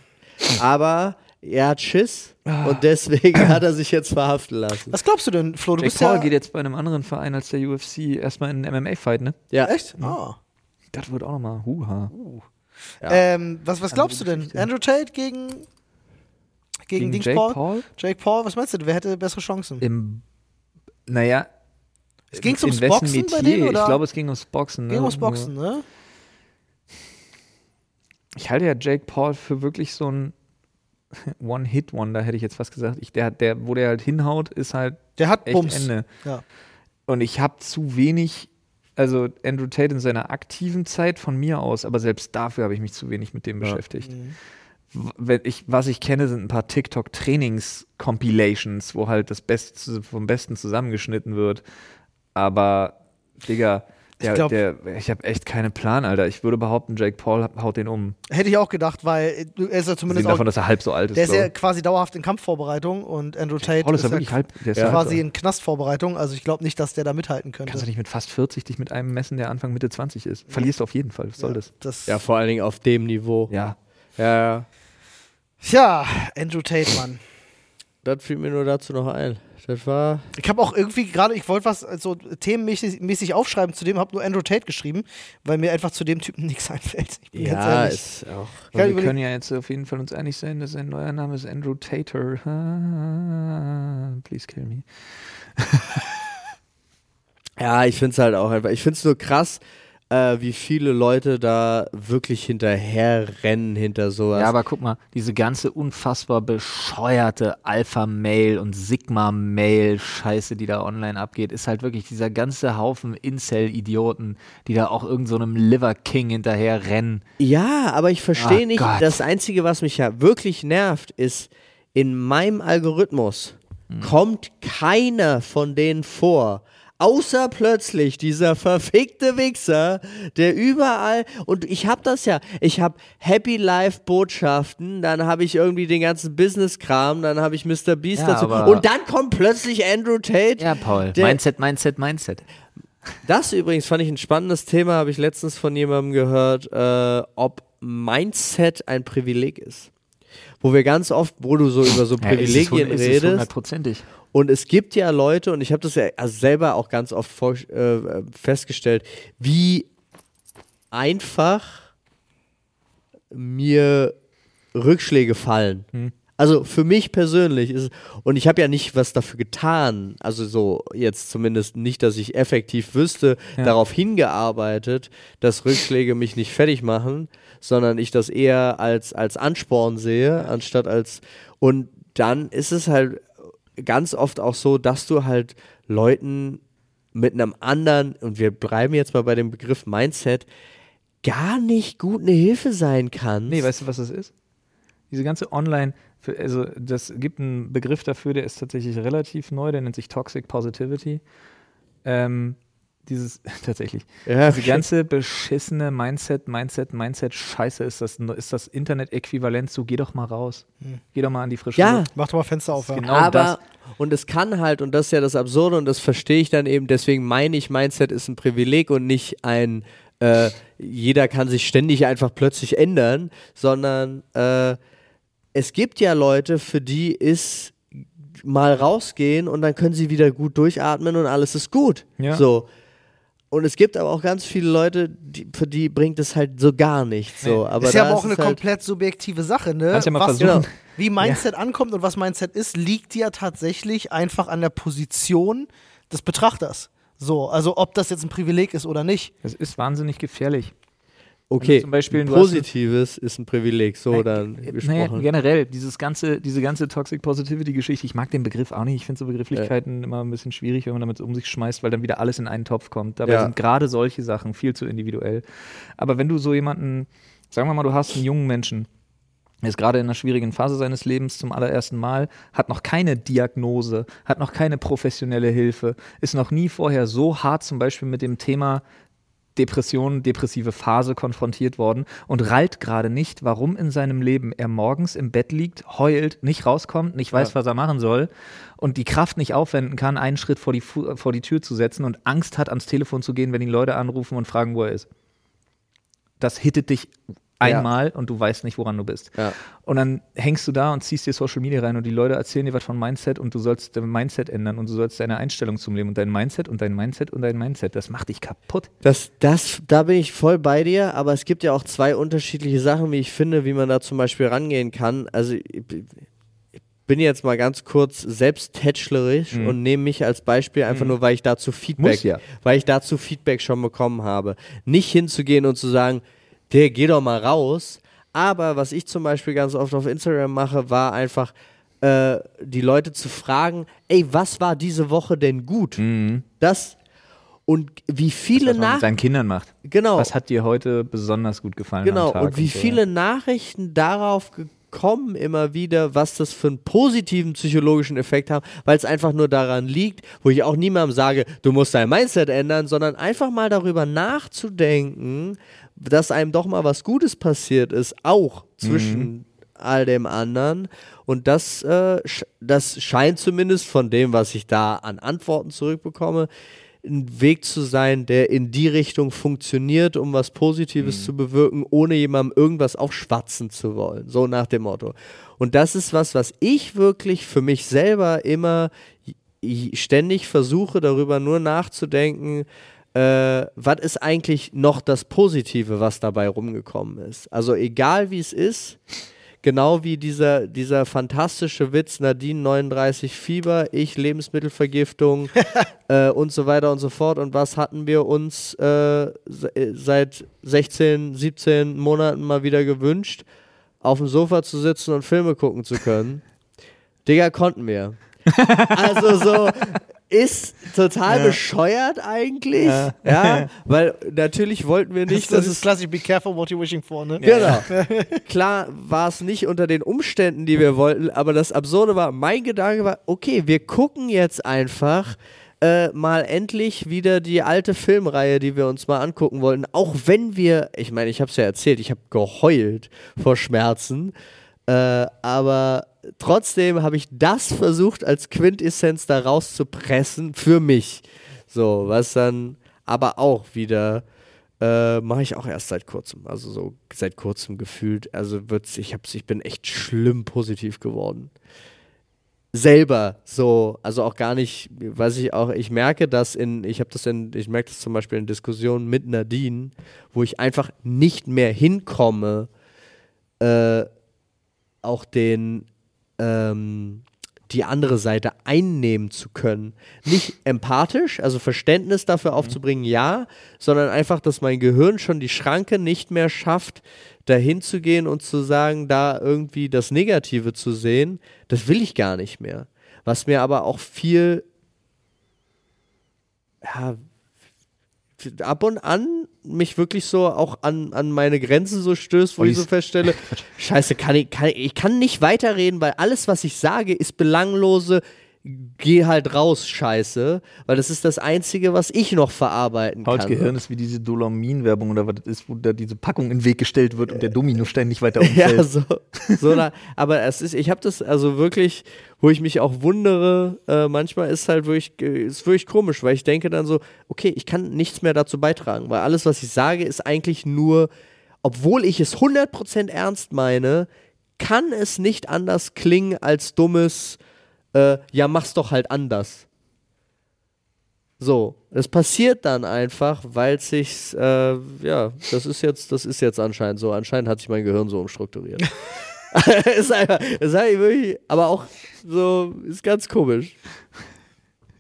Aber er hat Schiss Ah. und deswegen hat er sich jetzt verhaften lassen. Was glaubst du denn, Flo? Du Jake bist Paul ja. geht jetzt bei einem anderen Verein als der UFC erstmal in einen MMA-Fight, ne? Ja, Echt? Ah. Das wird auch nochmal Huha. Ja. Ähm, was, was glaubst du denn? Andrew Tate gegen. Gegen, Gegen Jake Paul? Paul? Jake Paul, was meinst du? Wer hätte bessere Chancen? Im, naja. Es ging's in ums Boxen bei denen, oder? Ich glaube, es ging ums Boxen. Ne? Ging ums Boxen, ne? Ich halte ja Jake Paul für wirklich so ein One-Hit-Wonder, hätte ich jetzt fast gesagt. Ich, der, der, wo der halt hinhaut, ist halt Der hat echt Bums. Ende. Ja. Und ich habe zu wenig, also Andrew Tate in seiner aktiven Zeit von mir aus, aber selbst dafür habe ich mich zu wenig mit dem beschäftigt. Mhm. Wenn ich, was ich kenne, sind ein paar TikTok-Trainings-Compilations, wo halt das Beste vom Besten zusammengeschnitten wird. Aber, Digga, der, Ich glaub- der, ich habe echt keinen Plan, Alter. Ich würde behaupten, Jake Paul haut den um. Hätte ich auch gedacht, weil äh, du- er ist ja zumindest Abgesehen davon, auch, dass er halb so alt ist. der ist ja quasi dauerhaft in Kampfvorbereitung und Andrew Tate Paul ist ja wirklich ja halb, der ist Ja. ja quasi in Knastvorbereitung. Also ich glaube nicht, dass der da mithalten könnte. Kannst du nicht mit fast 40 dich mit einem messen, der Anfang Mitte 20 ist? Verlierst du auf jeden Fall. Was soll das? das ja, vor allen Dingen auf dem Niveau. Ja. ja. ja. Tja, Andrew Tate, Mann. Das fiel mir nur dazu noch ein. Das war. Ich habe auch irgendwie gerade, ich wollte was so themenmäßig mäßig aufschreiben, zu dem habe nur Andrew Tate geschrieben, weil mir einfach zu dem Typen nichts einfällt. Ich bin ganz Ja, ehrlich. ist auch. Wir können ja jetzt auf jeden Fall uns einig sein, dass sein neuer Name ist Andrew Tater. Please kill me. Ja, ich finde es halt auch einfach. Ich finde es nur krass, äh, wie viele Leute da wirklich hinterher rennen hinter sowas. Ja, aber guck mal, diese ganze unfassbar bescheuerte Alpha-Mail und Sigma-Mail-Scheiße, die da online abgeht, ist halt wirklich dieser ganze Haufen Incel-Idioten, die da auch irgendeinem so Liver King hinterher rennen. Ja, aber ich verstehe Ah, nicht. Gott. Das Einzige, was mich ja wirklich nervt, ist, in meinem Algorithmus Hm. kommt keiner von denen vor. Außer plötzlich dieser verfickte Wichser, der überall, und ich hab das ja, ich hab Happy Life Botschaften, dann habe ich irgendwie den ganzen Business-Kram, dann habe ich Mr. Beast Ja, dazu. Und dann kommt plötzlich Andrew Tate. Ja, Paul. Mindset, Mindset, Mindset. Das übrigens fand ich ein spannendes Thema, habe ich letztens von jemandem gehört, äh, ob Mindset ein Privileg ist. Wo wir ganz oft, wo du so über so Privilegien redest. Hundertprozentig. Und es gibt ja Leute, und ich habe das ja also selber auch ganz oft vor, äh, festgestellt, wie einfach mir Rückschläge fallen. Also für mich persönlich ist und ich habe ja nicht was dafür getan, also so jetzt zumindest nicht, dass ich effektiv wüsste, Ja. darauf hingearbeitet, dass Rückschläge mich nicht fertig machen, sondern ich das eher als, als Ansporn sehe, anstatt als und dann ist es halt ganz oft auch so, dass du halt Leuten mit einem anderen, und wir bleiben jetzt mal bei dem Begriff Mindset, gar nicht gut eine Hilfe sein kannst. Nee, weißt du, was das ist? Diese ganze Online, also das gibt einen Begriff dafür, der ist tatsächlich relativ neu, der nennt sich Toxic Positivity. Ähm, dieses, tatsächlich, Ja, diese ganze beschissene Mindset, Mindset, Mindset-Scheiße ist das, ist das Internet-Äquivalent zu, geh doch mal raus. Geh doch mal an die frische Ja, Luft. Mach doch mal Fenster auf. Ja. Genau aber das. und es kann halt, und das ist ja das Absurde, und das verstehe ich dann eben, deswegen meine ich, Mindset ist ein Privileg und nicht ein, äh, jeder kann sich ständig einfach plötzlich ändern, sondern äh, es gibt ja Leute, für die ist mal rausgehen und dann können sie wieder gut durchatmen und alles ist gut. Ja. So. Und es gibt aber auch ganz viele Leute, die, für die bringt es halt so gar nichts. So. Aber ist ja aber auch eine es halt, komplett subjektive Sache, ne? Kannst ja mal was, versuchen. genau, wie Mindset ankommt und was Mindset ist, liegt ja tatsächlich einfach an der Position des Betrachters. So, also ob das jetzt ein Privileg ist oder nicht. Das ist wahnsinnig gefährlich. Okay, zum Beispiel Positives ist ein Privileg, so dann Naja, gesprochen. generell, dieses ganze, diese ganze Toxic Positivity-Geschichte, ich mag den Begriff auch nicht. Ich finde so Begrifflichkeiten immer ein bisschen schwierig, wenn man damit um sich schmeißt, weil dann wieder alles in einen Topf kommt. Dabei Ja. sind gerade solche Sachen viel zu individuell. Aber wenn du so jemanden, sagen wir mal, du hast einen jungen Menschen, er ist gerade in einer schwierigen Phase seines Lebens zum allerersten Mal, hat noch keine Diagnose, hat noch keine professionelle Hilfe, ist noch nie vorher so hart zum Beispiel mit dem Thema Depression, depressive Phase konfrontiert worden und rallt gerade nicht, warum in seinem Leben er morgens im Bett liegt, heult, nicht rauskommt, nicht weiß, was er machen soll und die Kraft nicht aufwenden kann, einen Schritt vor die, Fu vor die Tür zu setzen und Angst hat, ans Telefon zu gehen, wenn ihn Leute anrufen und fragen, wo er ist. Das hittet dich einmal und du weißt nicht, woran du bist. Ja. Und dann hängst du da und ziehst dir Social Media rein und die Leute erzählen dir was von Mindset und du sollst dein Mindset ändern und du sollst deine Einstellung zum Leben und dein Mindset und dein Mindset und dein Mindset. Das macht dich kaputt. Das, das, da bin ich voll bei dir, aber es gibt ja auch zwei unterschiedliche Sachen, wie ich finde, wie man da zum Beispiel rangehen kann. Also ich, bin jetzt mal ganz kurz selbsttätschlerisch und nehme mich als Beispiel einfach nur, weil ich dazu Feedback, Muss ja. weil ich dazu Feedback schon bekommen habe. Nicht hinzugehen und zu sagen, der geh doch mal raus. Aber was ich zum Beispiel ganz oft auf Instagram mache, war einfach äh, die Leute zu fragen, ey, was war diese Woche denn gut? Das und wie viele was man mit Nach seinen Kindern macht. genau Was hat dir heute besonders gut gefallen? genau und wie so, viele. Nachrichten darauf gekommen immer wieder, was das für einen positiven psychologischen Effekt haben, weil es einfach nur daran liegt, wo ich auch niemandem sage, du musst dein Mindset ändern, sondern einfach mal darüber nachzudenken, dass einem doch mal was Gutes passiert ist, auch zwischen all dem anderen. Und das, äh, sch das scheint zumindest von dem, was ich da an Antworten zurückbekomme, ein Weg zu sein, der in die Richtung funktioniert, um was Positives zu bewirken, ohne jemandem irgendwas aufschwatzen zu wollen. So nach dem Motto. Und das ist was, was ich wirklich für mich selber immer ständig versuche, darüber nur nachzudenken, äh, was ist eigentlich noch das Positive, was dabei rumgekommen ist. Also egal wie es ist, genau wie dieser, dieser fantastische Witz, Nadine 39 Fieber, ich Lebensmittelvergiftung äh, und so weiter und so fort. Und was hatten wir uns äh, äh, seit 16, 17 Monaten mal wieder gewünscht? Auf dem Sofa zu sitzen und Filme gucken zu können. Digga, konnten wir. Also so ist total bescheuert eigentlich. Ja. weil natürlich wollten wir nicht, das dass ist klassisch, be careful what you're wishing for, ne? Genau. Klar war es nicht unter den Umständen, die wir wollten, aber das Absurde war, mein Gedanke war, okay, wir gucken jetzt einfach äh, mal endlich wieder die alte Filmreihe, die wir uns mal angucken wollten. Auch wenn wir, ich meine, ich habe es ja erzählt, ich habe geheult vor Schmerzen, äh, aber trotzdem habe ich das versucht, als Quintessenz da rauszupressen für mich. So, was dann aber auch wieder äh, mache ich auch erst seit kurzem. Also so seit kurzem gefühlt. Also wird's, ich, hab's, ich bin echt schlimm positiv geworden. Selber so, also auch gar nicht, weiß ich auch, ich merke das in, ich habe das in, ich merke das zum Beispiel in Diskussionen mit Nadine, wo ich einfach nicht mehr hinkomme, äh, auch den ähm, die andere Seite einnehmen zu können. Nicht empathisch, also Verständnis dafür aufzubringen, ja, sondern einfach, dass mein Gehirn schon die Schranke nicht mehr schafft, dahin zu gehen und zu sagen, da irgendwie das Negative zu sehen, das will ich gar nicht mehr. Was mir aber auch viel ja, ab und an mich wirklich so auch an, an meine Grenzen so stößt, wo ich Ollis- so feststelle, scheiße, kann ich, kann, ich kann nicht weiterreden, weil alles, was ich sage, ist belanglose, geh halt raus, scheiße, weil das ist das Einzige, was ich noch verarbeiten Pauls kann. Gehirn ist wie diese Dolamin-Werbung oder was das ist, wo da diese Packung in den Weg gestellt wird und der Domino ständig weiter Ja, umfällt. so, so na, aber es ist, ich habe das also wirklich, wo ich mich auch wundere, äh, manchmal ist halt wirklich, ist wirklich komisch, weil ich denke dann so, okay, ich kann nichts mehr dazu beitragen, weil alles, was ich sage, ist eigentlich nur, obwohl ich es 100% ernst meine, kann es nicht anders klingen als dummes, äh, ja, mach's doch halt anders. So, es passiert dann einfach, weil sich, äh, ja, das ist jetzt, das ist jetzt anscheinend so. Anscheinend hat sich mein Gehirn so umstrukturiert. ist einfach, ist eigentlich wirklich, aber auch so, ist ganz komisch.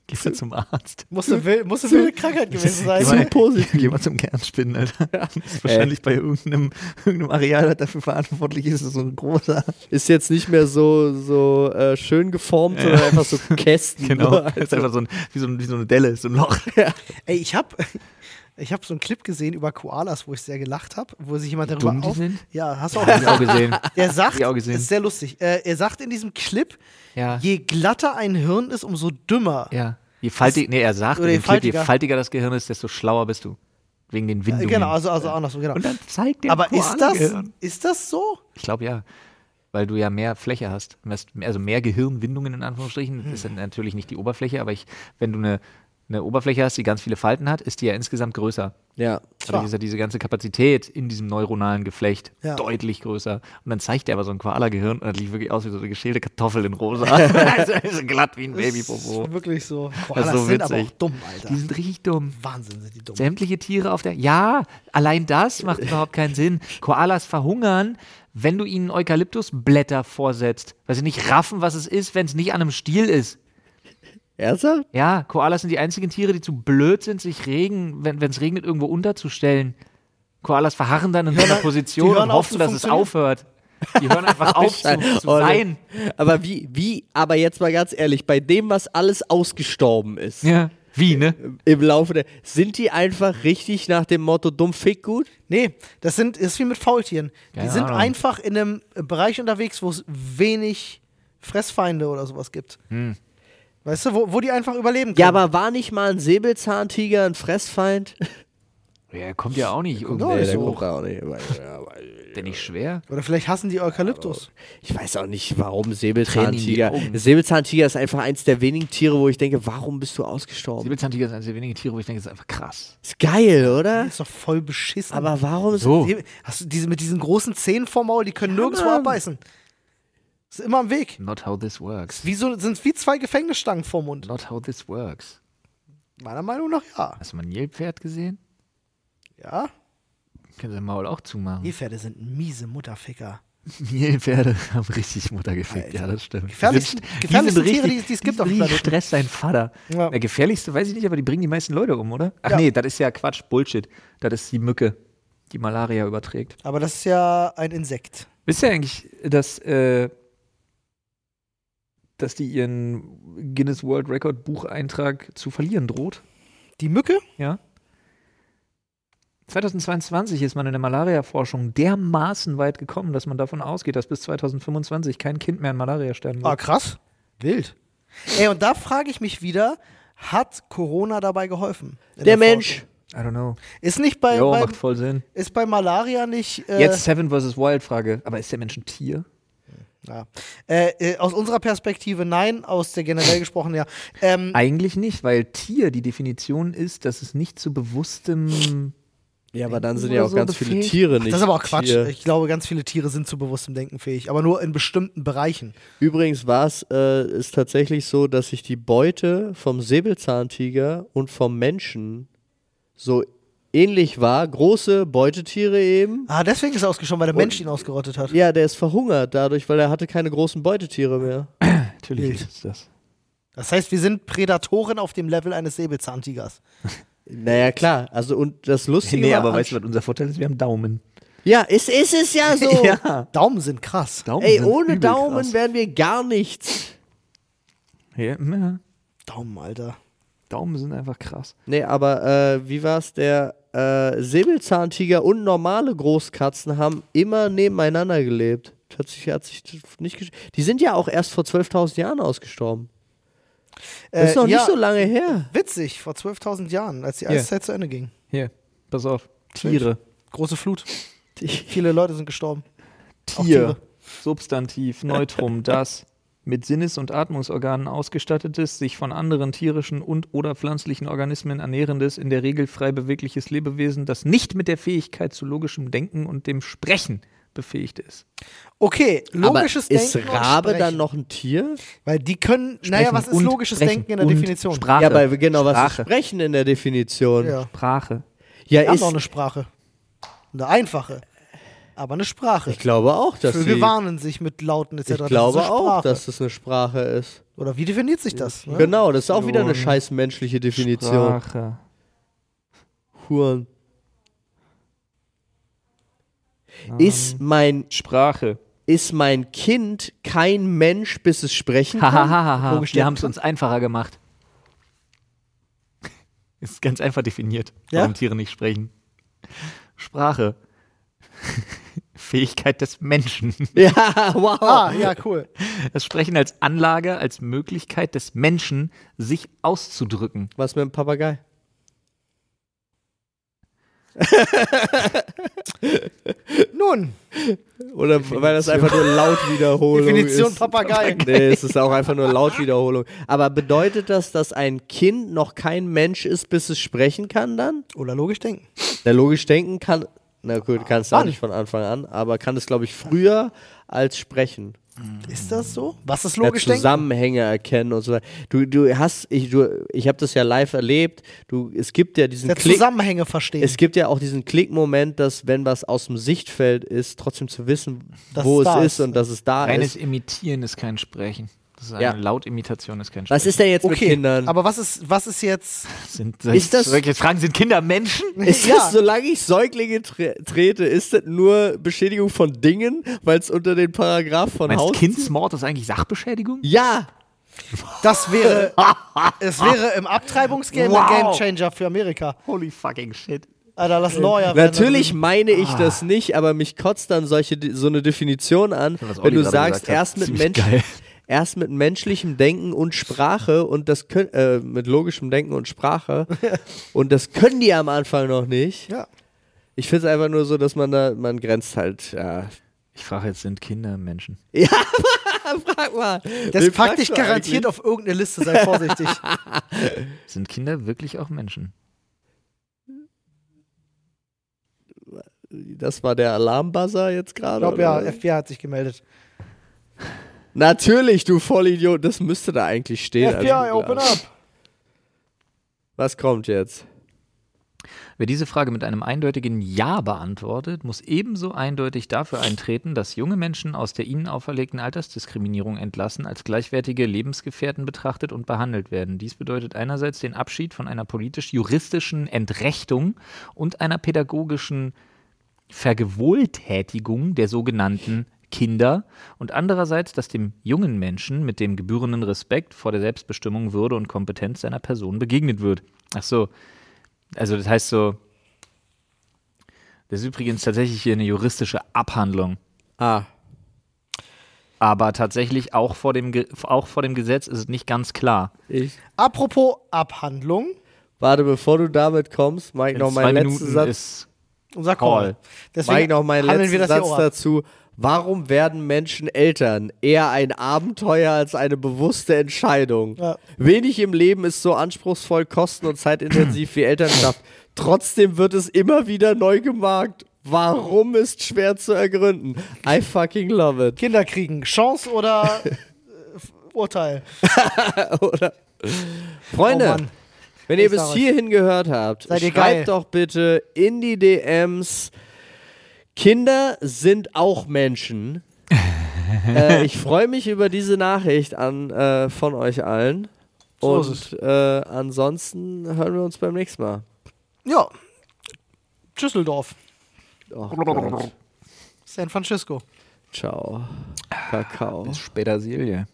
Gehst du zum Arzt? Muss eine, wil- muss eine wilde Krankheit gewesen sein. Geh mal, positiv. Geh mal zum Kernspinnen, Alter. Das ist wahrscheinlich bei irgendeinem, irgendeinem Areal, das dafür verantwortlich ist, so ein großer. Ist jetzt nicht mehr so, so äh, schön geformt, sondern einfach so Kästen. Genau. So, Das ist einfach so ein, wie, so ein, wie so eine Delle, so ein Loch. Ey, ich habe ich hab so einen Clip gesehen über Koalas, wo ich sehr gelacht habe, wo sich jemand darüber dumm die auf. sind? Ja, hast du auch ich auch gesehen. Er sagt, auch gesehen. ist sehr lustig. Äh, er sagt in diesem Clip, Ja. je glatter ein Hirn ist, umso dümmer. Ja. Je faltig, nee, er sagt, je Clip, je faltiger. faltiger das Gehirn ist, desto schlauer bist du. Wegen den Äh, Windungen. Genau, also, also andersrum, genau. Und dann zeigt der Aber ist das, Koala-Gehirn. ist das so? Ich glaube ja. Weil du ja mehr Fläche hast. Also mehr Gehirnwindungen in Anführungsstrichen. Hm. Das ist ja natürlich nicht die Oberfläche, aber ich, wenn du eine, eine Oberfläche hast, die ganz viele Falten hat, ist die ja insgesamt größer. Ja. Dadurch ist ja diese ganze Kapazität in diesem neuronalen Geflecht Ja. deutlich größer. Und dann zeigt er aber so ein Koala-Gehirn und das sieht wirklich aus wie so eine geschälte Kartoffel in rosa. also ist glatt wie ein Babypopo. Ist wirklich so. Das Koalas ist so sind aber witzig. auch dumm, Alter. Die sind richtig dumm. Wahnsinn sind die dumm. Sämtliche Tiere auf der. Ja, allein das macht überhaupt keinen Sinn. Koalas verhungern, wenn du ihnen Eukalyptusblätter vorsetzt, weil sie nicht raffen, was es ist, wenn es nicht an einem Stiel ist. Ernsthaft? Ja, Koalas sind die einzigen Tiere, die zu blöd sind, sich Regen, wenn es regnet, irgendwo unterzustellen. Koalas verharren dann in so einer Position und hoffen, dass es aufhört. Die hören einfach auf zu, zu Oh, sein. Aber wie, wie, aber jetzt mal ganz ehrlich, bei dem, was alles ausgestorben ist, Ja. Wie, ne? im Laufe der, sind die einfach richtig nach dem Motto dumm fick gut? Nee, das sind, ist wie mit Faultieren. Die Keine sind Ahnung. einfach in einem Bereich unterwegs, wo es wenig Fressfeinde oder sowas gibt. Hm. Weißt du, wo, wo die einfach überleben können. Ja, aber war nicht mal ein Säbelzahntiger ein Fressfeind? Ja, kommt ja auch nicht irgendwie. nicht der kommt da auch nicht. ja, Der nicht schwer. Oder vielleicht hassen die Eukalyptus. Ich weiß auch nicht, warum Säbelzahntiger. Augen. Säbelzahntiger ist einfach eins der wenigen Tiere, wo ich denke, warum bist du ausgestorben? Säbelzahntiger ist eines der wenigen Tiere, wo ich denke, das ist einfach krass. Ist geil, oder? Das ist doch voll beschissen. Aber warum So. Hast du diese mit diesen großen Zähnen vorm Maul, die können nirgendwo Mann. abbeißen. Ist immer am Weg. Not how this works. Wie so, sind wie zwei Gefängnisstangen vorm Mund. Not how this works. Meiner Meinung nach ja. Hast du mal ein Nilpferd gesehen? Ja? Können sie Maul auch zumachen. Nilpferde sind miese Mutterficker. Nilpferde haben richtig Mutter gefickt, ja, das stimmt. Die sind Tiere, die- die es gibt auf dem Planeten. Stress sein Vater. Ja. Der gefährlichste weiß ich nicht, aber die bringen die meisten Leute um, oder? Ach Ja. nee, das ist ja Quatsch, Bullshit. Das ist die Mücke, die Malaria überträgt. Aber das ist ja ein Insekt. Wisst ihr eigentlich, dass, äh, dass die ihren Guinness World Record Bucheintrag zu verlieren droht? Die Mücke? Ja. 2022 ist man in der Malaria-Forschung dermaßen weit gekommen, dass man davon ausgeht, dass bis 2025 kein Kind mehr an Malaria sterben Ah, wird. krass. Wild. Ey, und da frage ich mich wieder, hat Corona dabei geholfen? Der Forschung? Mensch. I don't know. Ist nicht bei, Jo, bei, macht voll Sinn. ist bei Malaria nicht. Äh, Jetzt Seven vs. Wild Frage. Aber ist der Mensch ein Tier? Ja. Äh, äh, aus unserer Perspektive nein, aus der generell gesprochen ja. Ähm, Eigentlich nicht, weil Tier die Definition ist, dass es nicht zu bewusstem. Ja, aber dann sind ja auch so ganz viele befähigt. Tiere ach, nicht. das ist aber auch Quatsch. Tier. Ich glaube, ganz viele Tiere sind zu bewusstem Denken fähig, aber nur in bestimmten Bereichen. Übrigens war es äh, ist tatsächlich so, dass sich die Beute vom Säbelzahntiger und vom Menschen so ähnlich war. Große Beutetiere eben. Ah, deswegen ist er ausgestorben, weil der Mensch ihn ausgerottet hat. Ja, der ist verhungert dadurch, weil er hatte keine großen Beutetiere mehr. Natürlich ist es das. Das heißt, wir sind Prädatoren auf dem Level eines Säbelzahntigers. Naja, klar. Also, und das Lustige Nee, war, aber weißt du, was unser Vorteil ist? Wir haben Daumen. Ja, es ist es ja so. Ja. Daumen sind krass. Daumen Ey, sind ohne übel Daumen krass. wären wir gar nichts. Ja, ja. Daumen, Alter. Daumen sind einfach krass. Nee, aber äh, wie war's? Der äh, Säbelzahntiger und normale Großkatzen haben immer nebeneinander gelebt. Hat sich, hat sich nicht Die sind ja auch erst vor 12.000 Jahren ausgestorben. Das ist noch Äh, ja, nicht so lange her. Witzig, vor 12.000 Jahren, als die. Eiszeit zu Ende ging. Hier, pass auf. Tiere. Große Flut. Viele Leute sind gestorben. Tier. Tiere. Substantiv, Neutrum, das mit Sinnes- und Atmungsorganen ausgestattetes, sich von anderen tierischen und oder pflanzlichen Organismen ernährendes, in der Regel frei bewegliches Lebewesen, das nicht mit der Fähigkeit zu logischem Denken und dem Sprechen befähigt ist. Okay, logisches aber ist Denken. und Rabe Sprechen. dann noch ein Tier? Weil die können, naja, was ist logisches Sprechen Denken in der Definition? Sprache. Ja, aber genau, was ist Sprache. Sprechen in der Definition? Ja. Sprache. Ja, Wir ist, doch eine Sprache. Eine einfache. Aber eine Sprache. ich glaube auch, dass Vögel sie, warnen sich mit Lauten etc. ich Das glaube eine auch, dass das eine Sprache ist. Oder wie definiert sich das? Ne? Genau, das ist auch wieder eine scheiß menschliche Definition. Sprache. Huren. Ist mein, Sprache. ist mein Kind kein Mensch, bis es sprechen kann? Hahaha. Wir haben es uns einfacher gemacht. Ist ganz einfach definiert, Ja? warum Tiere nicht sprechen. Sprache. Fähigkeit des Menschen. ja, wow. Ah, ja, cool. Das Sprechen als Anlage, als Möglichkeit des Menschen, sich auszudrücken. Was mit dem Papagei? Nun, Oder weil das einfach nur Lautwiederholung Definition ist? Papagei. Nee, es ist auch einfach nur Lautwiederholung. Aber bedeutet das, dass ein Kind noch kein Mensch ist, bis es sprechen kann dann? oder logisch denken. Der logisch denken kann, na gut, kann es auch Wann? nicht von Anfang an, aber kann es, glaube ich, früher als sprechen. Ist das so? Was ist Ja, logisch denken? Zusammenhänge erkennen und so weiter. Du, du hast, ich, du, ich habe das ja live erlebt. Du, es gibt ja diesen Der Klick. Zusammenhänge verstehen. Es gibt ja auch diesen Klickmoment, dass wenn was aus dem Sichtfeld ist, trotzdem zu wissen, Dass wo es ist ist. und dass es da Reines ist. Imitieren ist kein Sprechen. Das ist eine Ja. Lautimitation, ist kein Sprechen. Was ist denn jetzt mit okay, Kindern? aber was ist, was ist jetzt? Sind, Ist das- solche Fragen sind Kinder Menschen? ist Ja. das, solange ich Säuglinge tre trete, ist das nur Beschädigung von Dingen, weil es unter den Paragraph von Meinst Haus... Kindsmord ist eigentlich Sachbeschädigung? Ja, Das wäre, es wäre im Abtreibungsgame Wow. ein Gamechanger für Amerika. Holy fucking shit. Alter, lass Lawyer werden. natürlich meine ich Ah. das nicht, aber mich kotzt dann solche, so eine Definition an, wenn du sagst, erst mit, ziemlich Mensch, geil. Erst mit menschlichem Denken und Sprache und das können, äh, mit logischem Denken und Sprache und das können die am Anfang noch nicht. Ja. Ich finde es einfach nur so, dass man da, man grenzt halt, ja. Ich frage jetzt, sind Kinder Menschen? Ja, frag mal. Das Wen pack fragst dich garantiert auf irgendeine Liste, sei vorsichtig. Sind Kinder wirklich auch Menschen? eigentlich? Das war der Alarmbuzzer jetzt Ich gerade? glaube ja? FBI hat sich gemeldet. Natürlich, du Vollidiot, das müsste da eigentlich stehen. FBI, Also, open up. Was kommt jetzt? Wer diese Frage mit einem eindeutigen Ja beantwortet, muss ebenso eindeutig dafür eintreten, dass junge Menschen aus der ihnen auferlegten Altersdiskriminierung entlassen, als gleichwertige Lebensgefährten betrachtet und behandelt werden. Dies bedeutet einerseits den Abschied von einer politisch-juristischen Entrechtung und einer pädagogischen Vergewohltätigung der sogenannten Kinder und andererseits, dass dem jungen Menschen mit dem gebührenden Respekt vor der Selbstbestimmung, Würde und Kompetenz seiner Person begegnet wird. Ach so, also das heißt so, das ist übrigens tatsächlich hier eine juristische Abhandlung, Ah, aber tatsächlich auch vor dem, Ge auch vor dem Gesetz ist es nicht ganz klar. ich. Apropos Abhandlung, Warte, bevor du damit kommst, mach ich In noch meinen letzten Minuten Satz. ist unser Call. Call. Mach Deswegen ich noch meinen letzten Satz auch ab. Warum werden Menschen Eltern? Eher ein Abenteuer als eine bewusste Entscheidung. Ja. Wenig im Leben ist so anspruchsvoll, kosten- und zeitintensiv wie Elternschaft. Trotzdem wird es immer wieder neu gemarkt. Warum ist schwer zu ergründen? I fucking love it. Kinder kriegen Chance oder äh, Urteil. Oder? Freunde, Oh. Wenn ihr bis hierhin gehört habt, schreibt geil. doch bitte in die DMs. Kinder sind auch Menschen. äh, ich freue mich über diese Nachricht an, äh, von euch allen. So Und äh, ansonsten hören wir uns beim nächsten Mal. Ja. Düsseldorf. Oh Gott. San Francisco. Ciao. Kakao. Bis später, Silje.